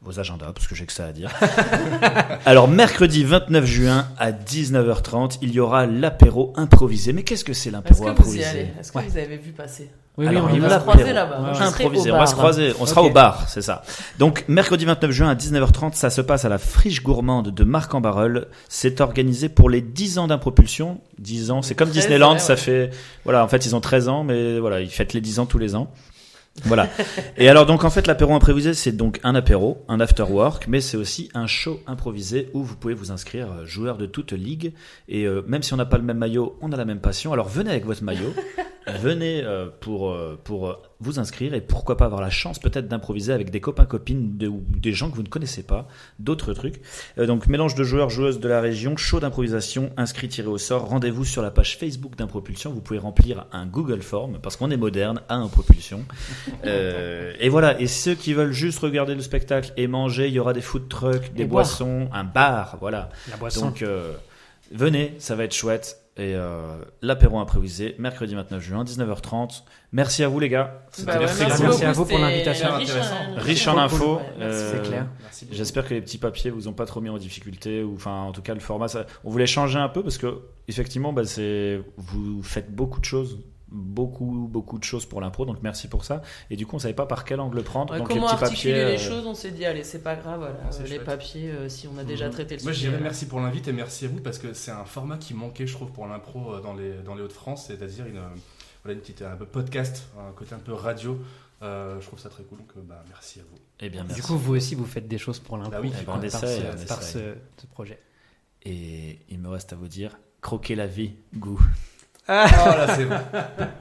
vos agendas, parce que j'ai que ça à dire. Alors, mercredi 29 juin à 19h30, il y aura l'apéro improvisé. Mais qu'est-ce que c'est l'apéro improvisé? Est-ce que vous avez vu passer? Oui, oui, on, va se croiser là-bas. on va se croiser, on sera au bar, c'est ça. Donc, mercredi 29 juin à 19h30, ça se passe à la friche gourmande de Marc en Barreul. C'est organisé pour les 10 ans d'impropulsion. 10 ans, c'est comme Disneyland, ça fait, voilà, en fait, ils ont 13 ans, mais voilà, ils fêtent les 10 ans tous les ans. Voilà. Et alors donc en fait l'apéro improvisé c'est donc un apéro, un after work, mais c'est aussi un show improvisé où vous pouvez vous inscrire euh, joueur de toute ligue et euh, même si on n'a pas le même maillot, on a la même passion. Alors venez avec votre maillot, venez euh, pour pour vous inscrire et pourquoi pas avoir la chance peut-être d'improviser avec des copains copines ou des gens que vous ne connaissez pas, d'autres trucs. donc mélange de joueurs joueuses de la région, show d'improvisation, inscrit tiré au sort. Rendez-vous sur la page Facebook d'Impropulsion. Vous pouvez remplir un Google Form parce qu'on est moderne à Impropulsion. Euh, et voilà. Et ceux qui veulent juste regarder le spectacle et manger, il y aura des food trucks, des boissons, un bar, voilà. La boisson. Donc euh, venez, ça va être chouette. Et euh, l'apéro improvisé, mercredi 29 juin, 19h30. Merci à vous les gars. Bah merci, merci à vous pour l'invitation. Riche, en infos. c'est clair. J'espère que les petits papiers vous ont pas trop mis en difficulté ou enfin en tout cas le format. Ça, on voulait changer un peu parce que effectivement, bah, c'est vous faites beaucoup de choses beaucoup beaucoup de choses pour l'impro donc merci pour ça. Et du coup on savait pas par quel angle prendre. Donc comment les petits articuler papiers, les euh, choses on s'est dit allez c'est pas grave voilà, ah, les papiers euh, si on a déjà mhm. traité le moi je dirais merci pour l'invite et merci à vous parce que c'est un format qui manquait je trouve pour l'impro euh, dans les dans les Hauts-de-France c'est-à-dire une voilà une petite un peu podcast un côté un peu radio. Je trouve ça très cool donc bah, merci à vous. Et eh bien du coup vous aussi vous faites des choses pour l'impro bah oui, par, par, ce, ce projet. Et il me reste à vous dire croquer la vie goût ah. Oh là, c'est bon.